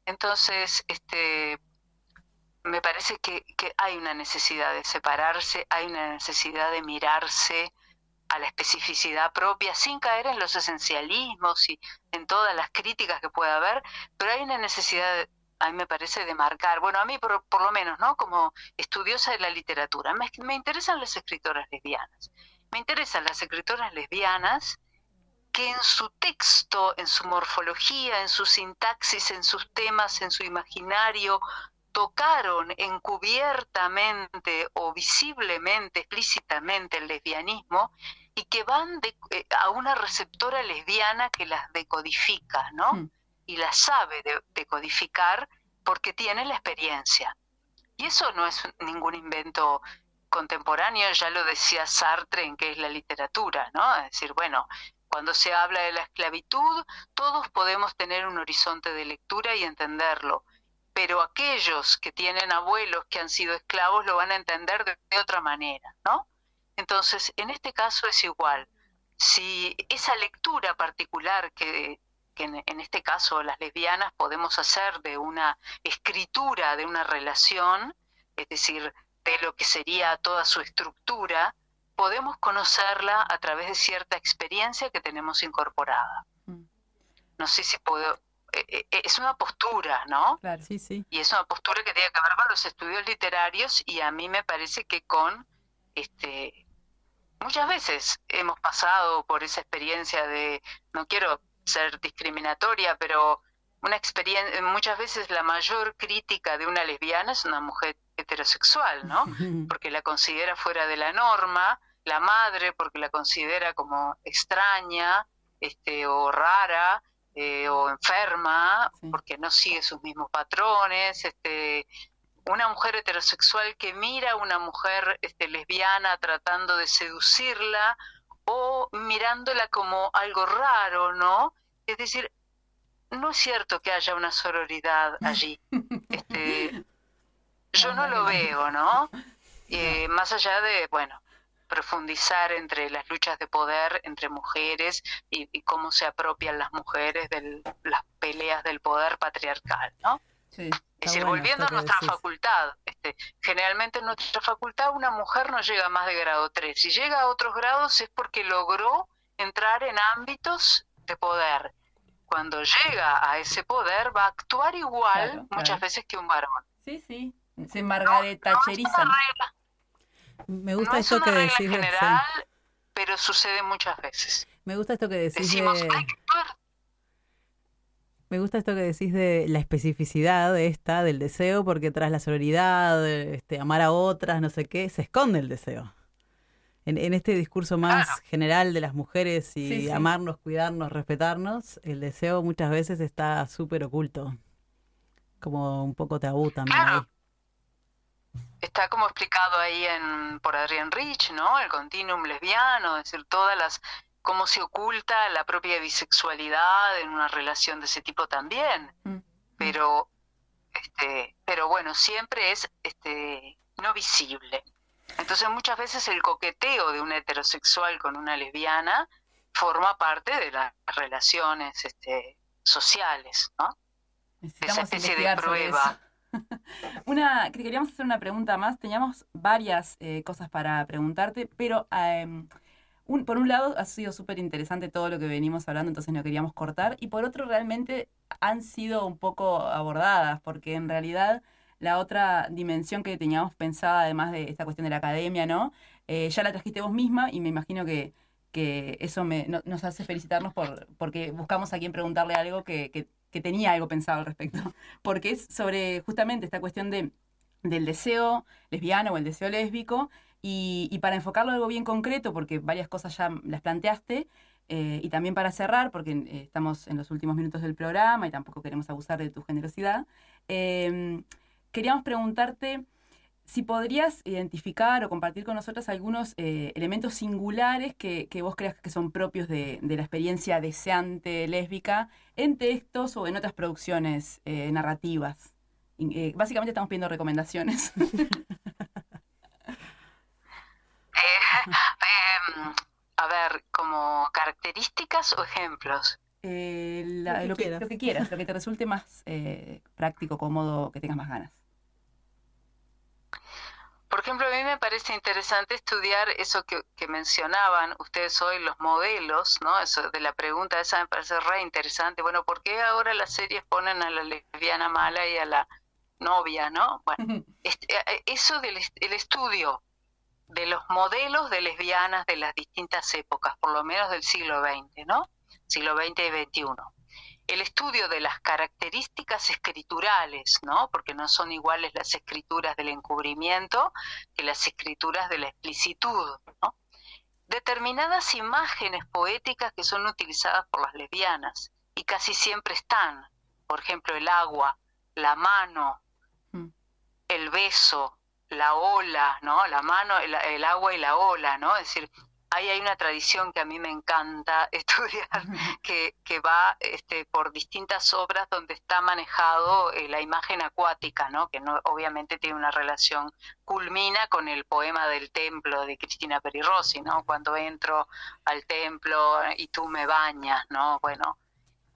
Entonces, este, me parece que, que hay una necesidad de separarse, hay una necesidad de mirarse, a la especificidad propia sin caer en los esencialismos y en todas las críticas que pueda haber, pero hay una necesidad, a mí me parece, de marcar, bueno, a mí por, lo menos, ¿no? Como estudiosa de la literatura, me, me interesan las escritoras lesbianas, me interesan las escritoras lesbianas que en su texto, en su morfología, en su sintaxis, en sus temas, en su imaginario, tocaron encubiertamente o visiblemente, explícitamente el lesbianismo y que van eh, a una receptora lesbiana que las decodifica, ¿no? Hmm. Y las sabe decodificar porque tiene la experiencia. Y eso no es ningún invento contemporáneo, ya lo decía Sartre en qué es la literatura, ¿no? Es decir, bueno, cuando se habla de la esclavitud, todos podemos tener un horizonte de lectura y entenderlo pero aquellos que tienen abuelos que han sido esclavos lo van a entender de, otra manera, ¿no? Entonces, en este caso es igual. Si esa lectura particular que, en, en, este caso las lesbianas podemos hacer de una escritura de una relación, es decir, de lo que sería toda su estructura, podemos conocerla a través de cierta experiencia que tenemos incorporada. Mm. No sé si puedo, eh, eh, eh, es una postura, ¿no? Claro, sí, sí. Y es una postura que tiene que ver con los estudios literarios y a mí me parece que con, este, muchas veces hemos pasado por esa experiencia de, no quiero ser discriminatoria, pero una experiencia, muchas veces la mayor crítica de una lesbiana es una mujer heterosexual, ¿no? Porque la considera fuera de la norma, la madre porque la considera como extraña, este, o rara, eh, o enferma porque no sigue sus mismos patrones, este, una mujer heterosexual que mira a una mujer este, lesbiana tratando de seducirla o mirándola como algo raro, ¿no? Es decir, no es cierto que haya una sororidad allí. Este, yo no lo veo, ¿no? Eh, más allá de, bueno, profundizar entre las luchas de poder entre mujeres y, cómo se apropian las mujeres de las peleas del poder patriarcal, ¿no? es decir, volviendo a nuestra facultad, este, generalmente en nuestra facultad una mujer no llega más de grado 3. Si llega a otros grados es porque logró entrar en ámbitos de poder. Cuando llega a ese poder va a actuar igual muchas veces que un varón. Sí, sí. Se Margaret me gusta esto que decís. general, pero sucede muchas veces. Me gusta esto que decís de... Me gusta esto que decís de la especificidad de esta, del deseo, porque tras la sororidad, este, amar a otras, no sé qué, se esconde el deseo. En, este discurso más general de las mujeres y amarnos, cuidarnos, respetarnos, el deseo muchas veces está súper oculto. Como un poco tabú también. Está como explicado ahí en por Adrian Rich, ¿no? El continuum lesbiano, es decir, todas las cómo se oculta la propia bisexualidad en una relación de ese tipo también. Mm. Pero este, pero bueno, siempre es este no visible. Entonces muchas veces el coqueteo de un heterosexual con una lesbiana forma parte de las relaciones este, sociales, ¿no? Esa especie de prueba. una, queríamos hacer una pregunta más. Teníamos varias eh, cosas para preguntarte, pero em, por un lado ha sido súper interesante todo lo que venimos hablando, entonces no queríamos cortar. Y por otro, realmente han sido un poco abordadas, porque en realidad la otra dimensión que teníamos pensada, además de esta cuestión de la academia, ¿no? Eh, ya la trajiste vos misma y me imagino que, que eso me, nos hace felicitarnos por, porque buscamos a quien preguntarle algo que, que, tenía algo pensado al respecto. Porque es sobre justamente esta cuestión de, del deseo lesbiano o el deseo lésbico. Y, para enfocarlo algo bien concreto, porque varias cosas ya las planteaste, eh, y también para cerrar, porque eh, estamos en los últimos minutos del programa y tampoco queremos abusar de tu generosidad, eh, queríamos preguntarte si podrías identificar o compartir con nosotros algunos eh, elementos singulares que, vos creas que son propios de, la experiencia deseante lésbica en textos o en otras producciones eh, narrativas. Eh, básicamente estamos pidiendo recomendaciones. Em, a ver, como características o ejemplos. lo, que, lo, que, quieras, lo que te resulte más práctico, cómodo, que tengas más ganas. Por ejemplo, a mí me parece interesante estudiar eso que, mencionaban ustedes hoy, los modelos, ¿no? Eso de la pregunta esa me parece re interesante. Bueno, ¿por qué ahora las series ponen a la lesbiana mala y a la novia, ¿no? Bueno, este, eh, eh, eso del el estudio de los modelos de lesbianas de las distintas épocas, por lo menos del siglo XX, ¿no? Siglo XX y XXI el estudio de las características escriturales, ¿no? Porque no son iguales las escrituras del encubrimiento que las escrituras de la explicitud, ¿no? Determinadas imágenes poéticas que son utilizadas por las lesbianas y casi siempre están, por ejemplo, el agua, la mano, mm. el beso, la ola, ¿no? La mano, el, el agua y la ola, ¿no? Es decir, ahí hay una tradición que a mí me encanta estudiar, que, que va este, por distintas obras donde está manejado eh, la imagen acuática, ¿no? que no, obviamente tiene una relación, culmina con el poema del templo de Cristina Perirossi, ¿no? cuando entro al templo y tú me bañas, ¿no? bueno,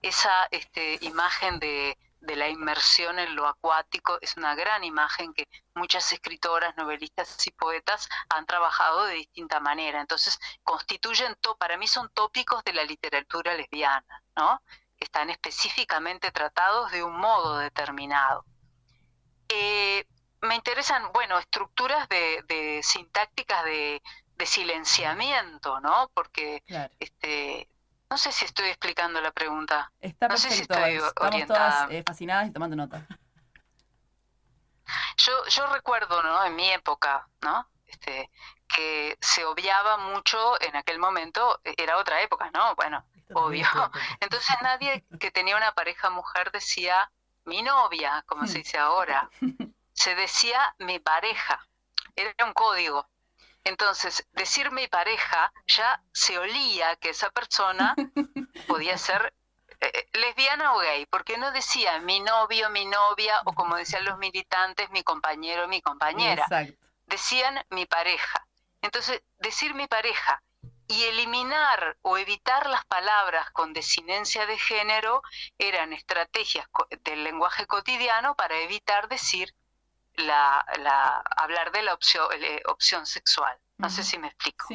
esa este, imagen de, de la inmersión en lo acuático es una gran imagen que muchas escritoras, novelistas y poetas han trabajado de distinta manera. Entonces, constituyen, para mí son tópicos de la literatura lesbiana, ¿no? Que están específicamente tratados de un modo determinado. Eh, me interesan, bueno, estructuras de, sintácticas de, silenciamiento, ¿no? Porque este, no sé si estoy explicando la pregunta. Está no sé si estoy Estamos todas eh, fascinadas y tomando nota. Yo, yo recuerdo, ¿no? En mi época, ¿no? Este, que se obviaba mucho en aquel momento, e, era otra época, ¿no? Bueno, obvio. Entonces nadie que tenía una pareja mujer decía mi novia, como se dice ahora. Se decía mi pareja. Era un código. Entonces, decir mi pareja ya se olía que esa persona podía ser eh, eh, lesbiana o gay, porque no decía mi novio, mi novia, o como decían los militantes, mi compañero, mi compañera. Decían mi pareja. Entonces, decir mi pareja y eliminar o evitar las palabras con desinencia de género eran estrategias del lenguaje cotidiano para evitar decir la, la, hablar de la opción, eh, opción sexual. No sé si me explico.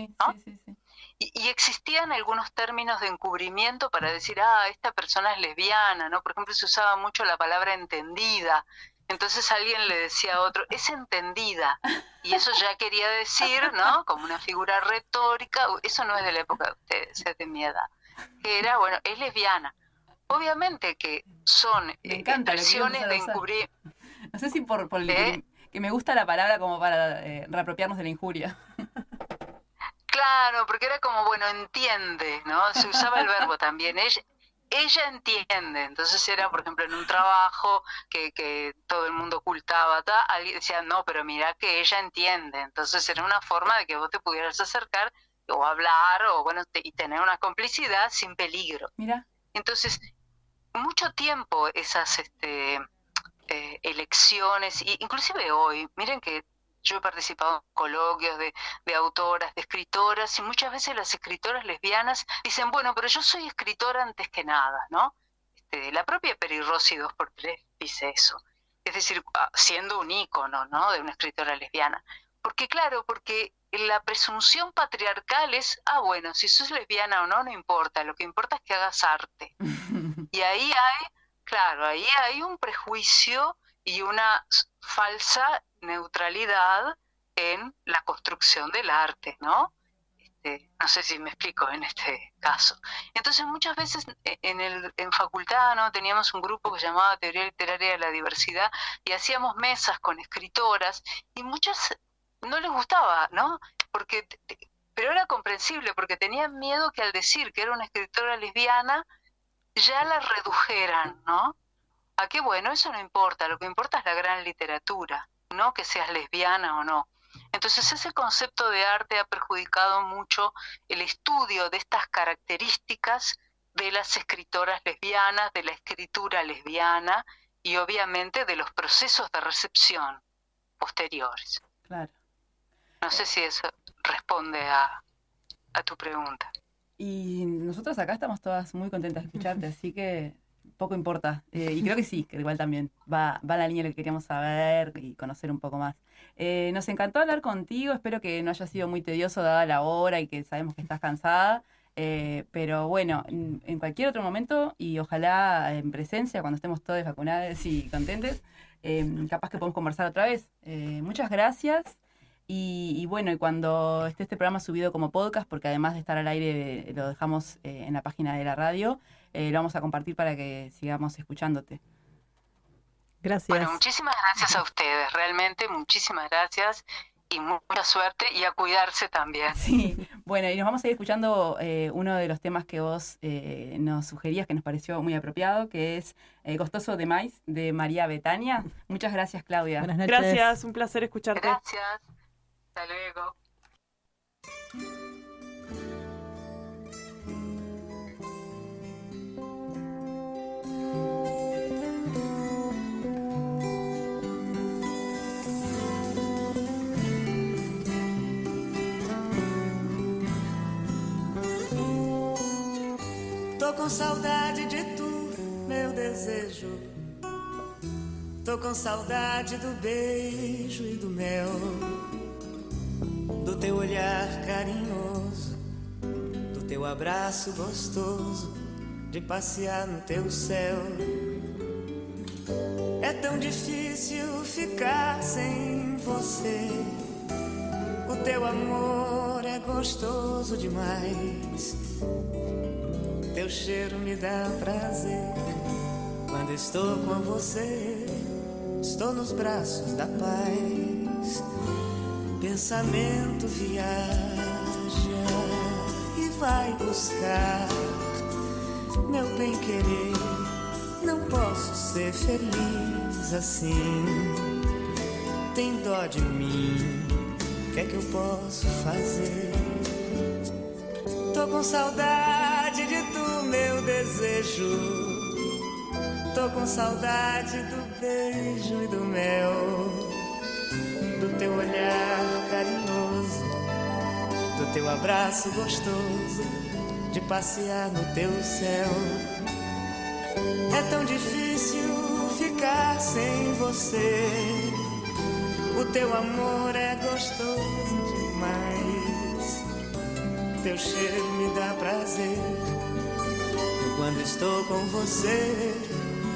y, y, existían algunos términos de encubrimiento para decir, ah, esta persona es lesbiana, ¿no? Por ejemplo, se usaba mucho la palabra entendida. Entonces alguien le decía a otro, es entendida. Y eso ya quería decir, ¿no? Como una figura retórica, eso no es de la época de ustedes, es de mi edad. Que era, bueno, es lesbiana. Obviamente que son expresiones de encubrir no sé si por, por ¿Eh? que me gusta la palabra como para eh, reapropiarnos de la injuria. Claro, porque era como, bueno, entiende, ¿no? Se usaba el verbo también. Ella, ella entiende. Entonces era, por ejemplo, en un trabajo que, que todo el mundo ocultaba, alguien decía, no, pero mira que ella entiende. Entonces era una forma de que vos te pudieras acercar o hablar o bueno y tener una complicidad sin peligro. Mira. Entonces, mucho tiempo esas este, eh, elecciones, y inclusive hoy, miren que yo he participado en coloquios de, de, autoras, de escritoras, y muchas veces las escritoras lesbianas dicen, bueno, pero yo soy escritora antes que nada, ¿no? Este, la propia Peri Rossi 2x3 dice eso. Es decir, ah, siendo un ícono, ¿no? De una escritora lesbiana. Porque claro, porque la presunción patriarcal es, ah, bueno, si sos lesbiana o no, no importa, lo que importa es que hagas arte. y ahí hay, claro, ahí hay un prejuicio y una falsa neutralidad en la construcción del arte, ¿no? Este, no sé si me explico en este caso. Entonces muchas veces e, en, el, en facultad ¿no? teníamos un grupo que se llamaba Teoría Literaria de la Diversidad y hacíamos mesas con escritoras y muchas no les gustaba, ¿no? Porque, pero era comprensible, porque tenían miedo que al decir que era una escritora lesbiana, ya la redujeran, ¿no? A qué bueno, eso no importa, lo que importa es la gran literatura, no que seas lesbiana o no. Entonces ese concepto de arte ha perjudicado mucho el estudio de estas características de las escritoras lesbianas, de la escritura lesbiana y obviamente de los procesos de recepción posteriores. Claro. No sé si eso responde a, tu pregunta. Y nosotros acá estamos todas muy contentas de escucharte, así que poco importa. Eh, y creo que sí, que igual también va, va la línea de lo que queríamos saber y conocer un poco más. Eh, nos encantó hablar contigo, espero que no haya sido muy tedioso dada la hora y que sabemos que estás cansada. Eh, pero bueno, en, cualquier otro momento y ojalá en presencia, cuando estemos todos vacunados y contentes, capaz que podemos conversar otra vez. muchas gracias. Y, bueno, y cuando esté este programa subido como podcast, porque además de estar al aire lo dejamos eh, en la página de la radio, eh, lo vamos a compartir para que sigamos escuchándote. Gracias. Bueno, muchísimas gracias a ustedes, realmente muchísimas gracias y mucha suerte y a cuidarse también. Sí, bueno, y nos vamos a ir escuchando eh, uno de los temas que vos nos sugerías, que nos pareció muy apropiado, que es Costoso de Maíz, de María Betania. Muchas gracias, Claudia. Buenas noches. Gracias, un placer escucharte. Gracias. Hasta luego. Tô com saudade de tu, meu desejo. Tô com saudade do beijo e do mel do teu olhar carinhoso, do teu abraço gostoso, de passear no teu céu. É tão difícil ficar sem você. O teu amor é gostoso demais. Teu cheiro me dá prazer. Quando estou com você, estou nos braços da paz pensamento viaja e vai buscar meu bem querer. Não posso ser feliz assim. Tem dó de mim, o que é que eu posso fazer? Tô com saudade de tu, meu desejo. Tô com saudade do beijo e do mel teu olhar carinhoso, do teu abraço gostoso, de passear no teu céu. É tão difícil ficar sem você. O teu amor é gostoso demais. Teu cheiro me dá prazer. Quando estou com você,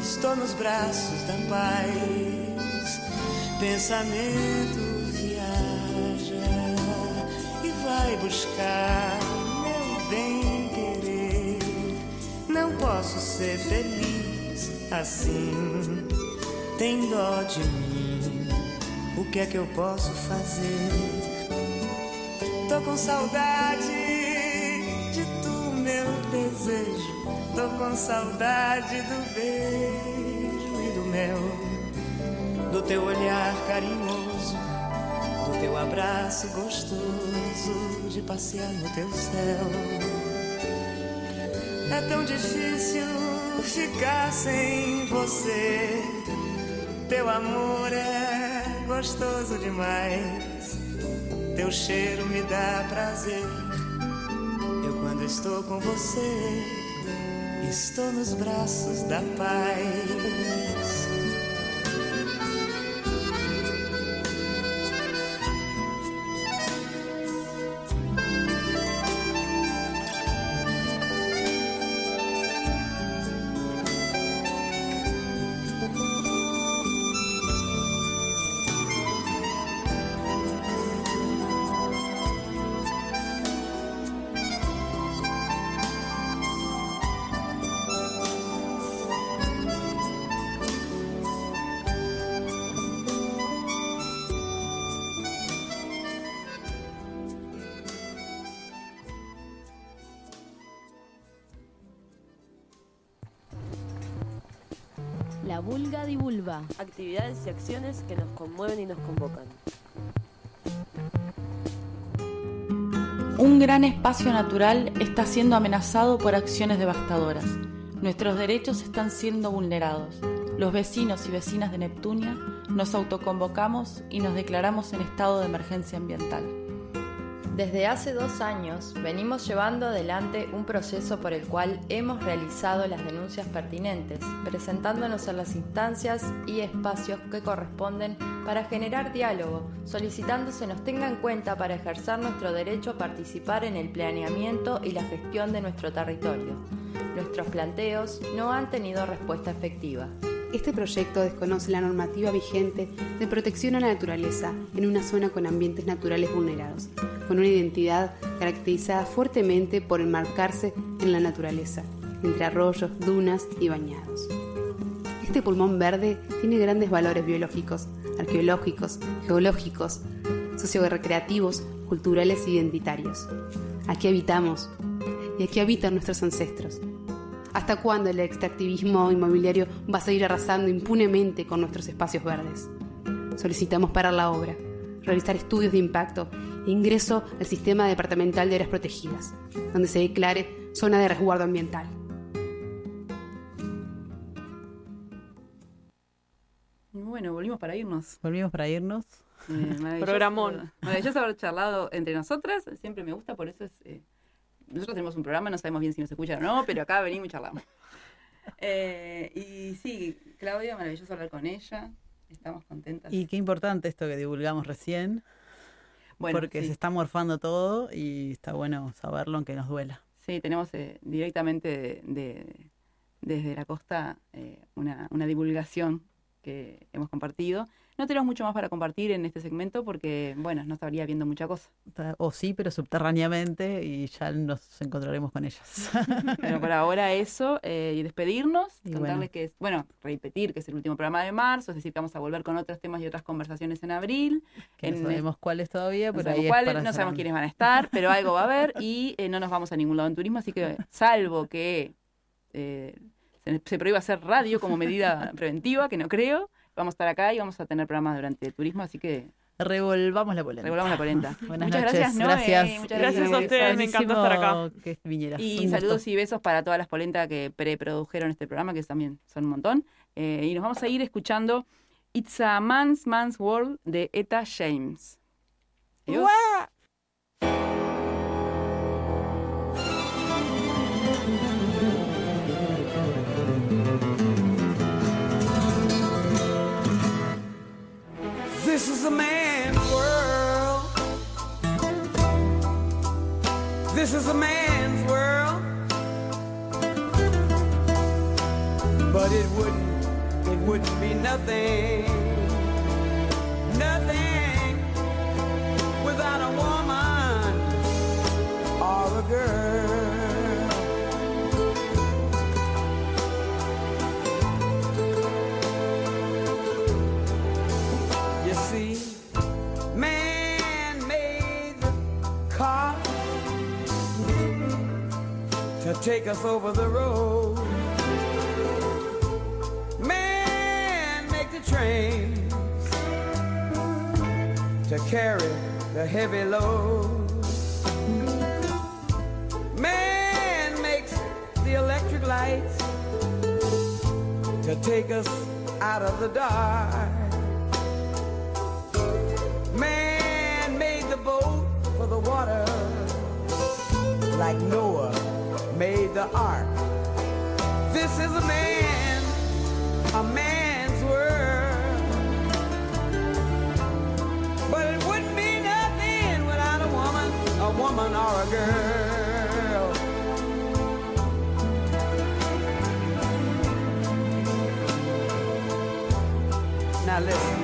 estou nos braços da paz pensamento buscar meu bem querer. Não posso ser feliz assim. Tem dó de mim. O que é que eu posso fazer? Tô com saudade de tu, meu desejo. Tô com saudade do beijo e do mel, do teu olhar carinhoso, teu abraço gostoso, de passear no teu céu. É tão difícil ficar sem você. Teu amor é gostoso demais. Teu cheiro me dá prazer. Eu, quando estou com você, estou nos braços da paz. Actividades y acciones que nos conmueven y nos convocan. Un gran espacio natural está siendo amenazado por acciones devastadoras. Nuestros derechos están siendo vulnerados. Los vecinos y vecinas de Neptunia nos autoconvocamos y nos declaramos en estado de emergencia ambiental. Desde hace dos años venimos llevando adelante un proceso por el cual hemos realizado las denuncias pertinentes, presentándonos en las instancias y espacios que corresponden para generar diálogo, solicitando se nos tenga en cuenta para ejercer nuestro derecho a participar en el planeamiento y la gestión de nuestro territorio. Nuestros planteos no han tenido respuesta efectiva. Este proyecto desconoce la normativa vigente de protección a la naturaleza en una zona con ambientes naturales vulnerados, con una identidad caracterizada fuertemente por enmarcarse en la naturaleza, entre arroyos, dunas y bañados. Este pulmón verde tiene grandes valores biológicos, arqueológicos, geológicos, sociorecreativos, culturales e identitarios. Aquí habitamos y aquí habitan nuestros ancestros. ¿Hasta cuándo el extractivismo inmobiliario va a seguir arrasando impunemente con nuestros espacios verdes? Solicitamos parar la obra, realizar estudios de impacto e ingreso al sistema departamental de áreas protegidas, donde se declare zona de resguardo ambiental. Bueno, volvimos para irnos. Volvimos para irnos. Eh, maravilloso- Programón. Maravilloso haber charlado entre nosotras. Siempre me gusta, por eso es. eh, nosotros tenemos un programa, no sabemos bien si nos escuchan o no, pero acá venimos y charlamos. Eh, y sí, Claudia, maravilloso hablar con ella. Estamos contentas. Y qué importante esto que divulgamos recién. Bueno, porque sí. se está morfando todo y está bueno saberlo aunque nos duela. Sí, tenemos eh, directamente de, de- desde la costa eh, una, una divulgación que hemos compartido. No tenemos mucho más para compartir en este segmento porque, bueno, no estaría viendo mucha cosa. O sí, pero subterráneamente y ya nos encontraremos con ellas. Pero por ahora eso, eh, y despedirnos, Y contarles bueno. que es, bueno, repetir que es el último programa de marzo, es decir, que vamos a volver con otros temas y otras conversaciones en abril. Que no sabemos cuáles todavía, no pero sabemos ahí es cuáles, para no sabemos quiénes van a estar, pero algo va a haber y eh, no nos vamos a ningún lado en turismo, así que salvo que eh, se, se prohíba hacer radio como medida preventiva, que no creo, vamos a estar acá y vamos a tener programas durante el turismo, así que Revolvamos la polenta. revolvamos la polenta. Buenas Muchas noches. gracias, Noé, Gracias. muchas Gracias a ustedes, me encanta estar acá. Que vinieras. Y Un gusto. saludos y besos para todas las polentas que preprodujeron este programa, que también son un montón. Eh, y nos vamos a ir escuchando It's a Man's Man's World de Eta James. Adiós. Is a man's world. This is a man's world. But it wouldn't, it wouldn't be nothing, nothing without a woman or a girl. Take us over the road. Man, make the trains to carry the heavy load. Man makes the electric lights to take us out of the dark. Man made the boat for the water like Noah made the ark. This is a man, a man's world. But it wouldn't be nothing without a woman, a woman or a girl. Now listen.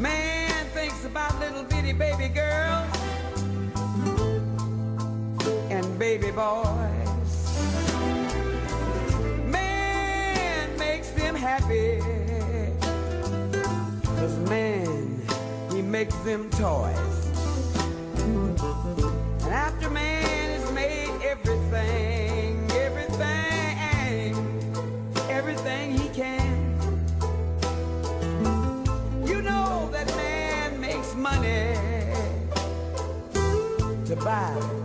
Man thinks about little bitty baby girls baby boys. Man makes them happy. Cause man, he makes them toys. And after man has made everything, everything, everything he can. You know that man makes money to buy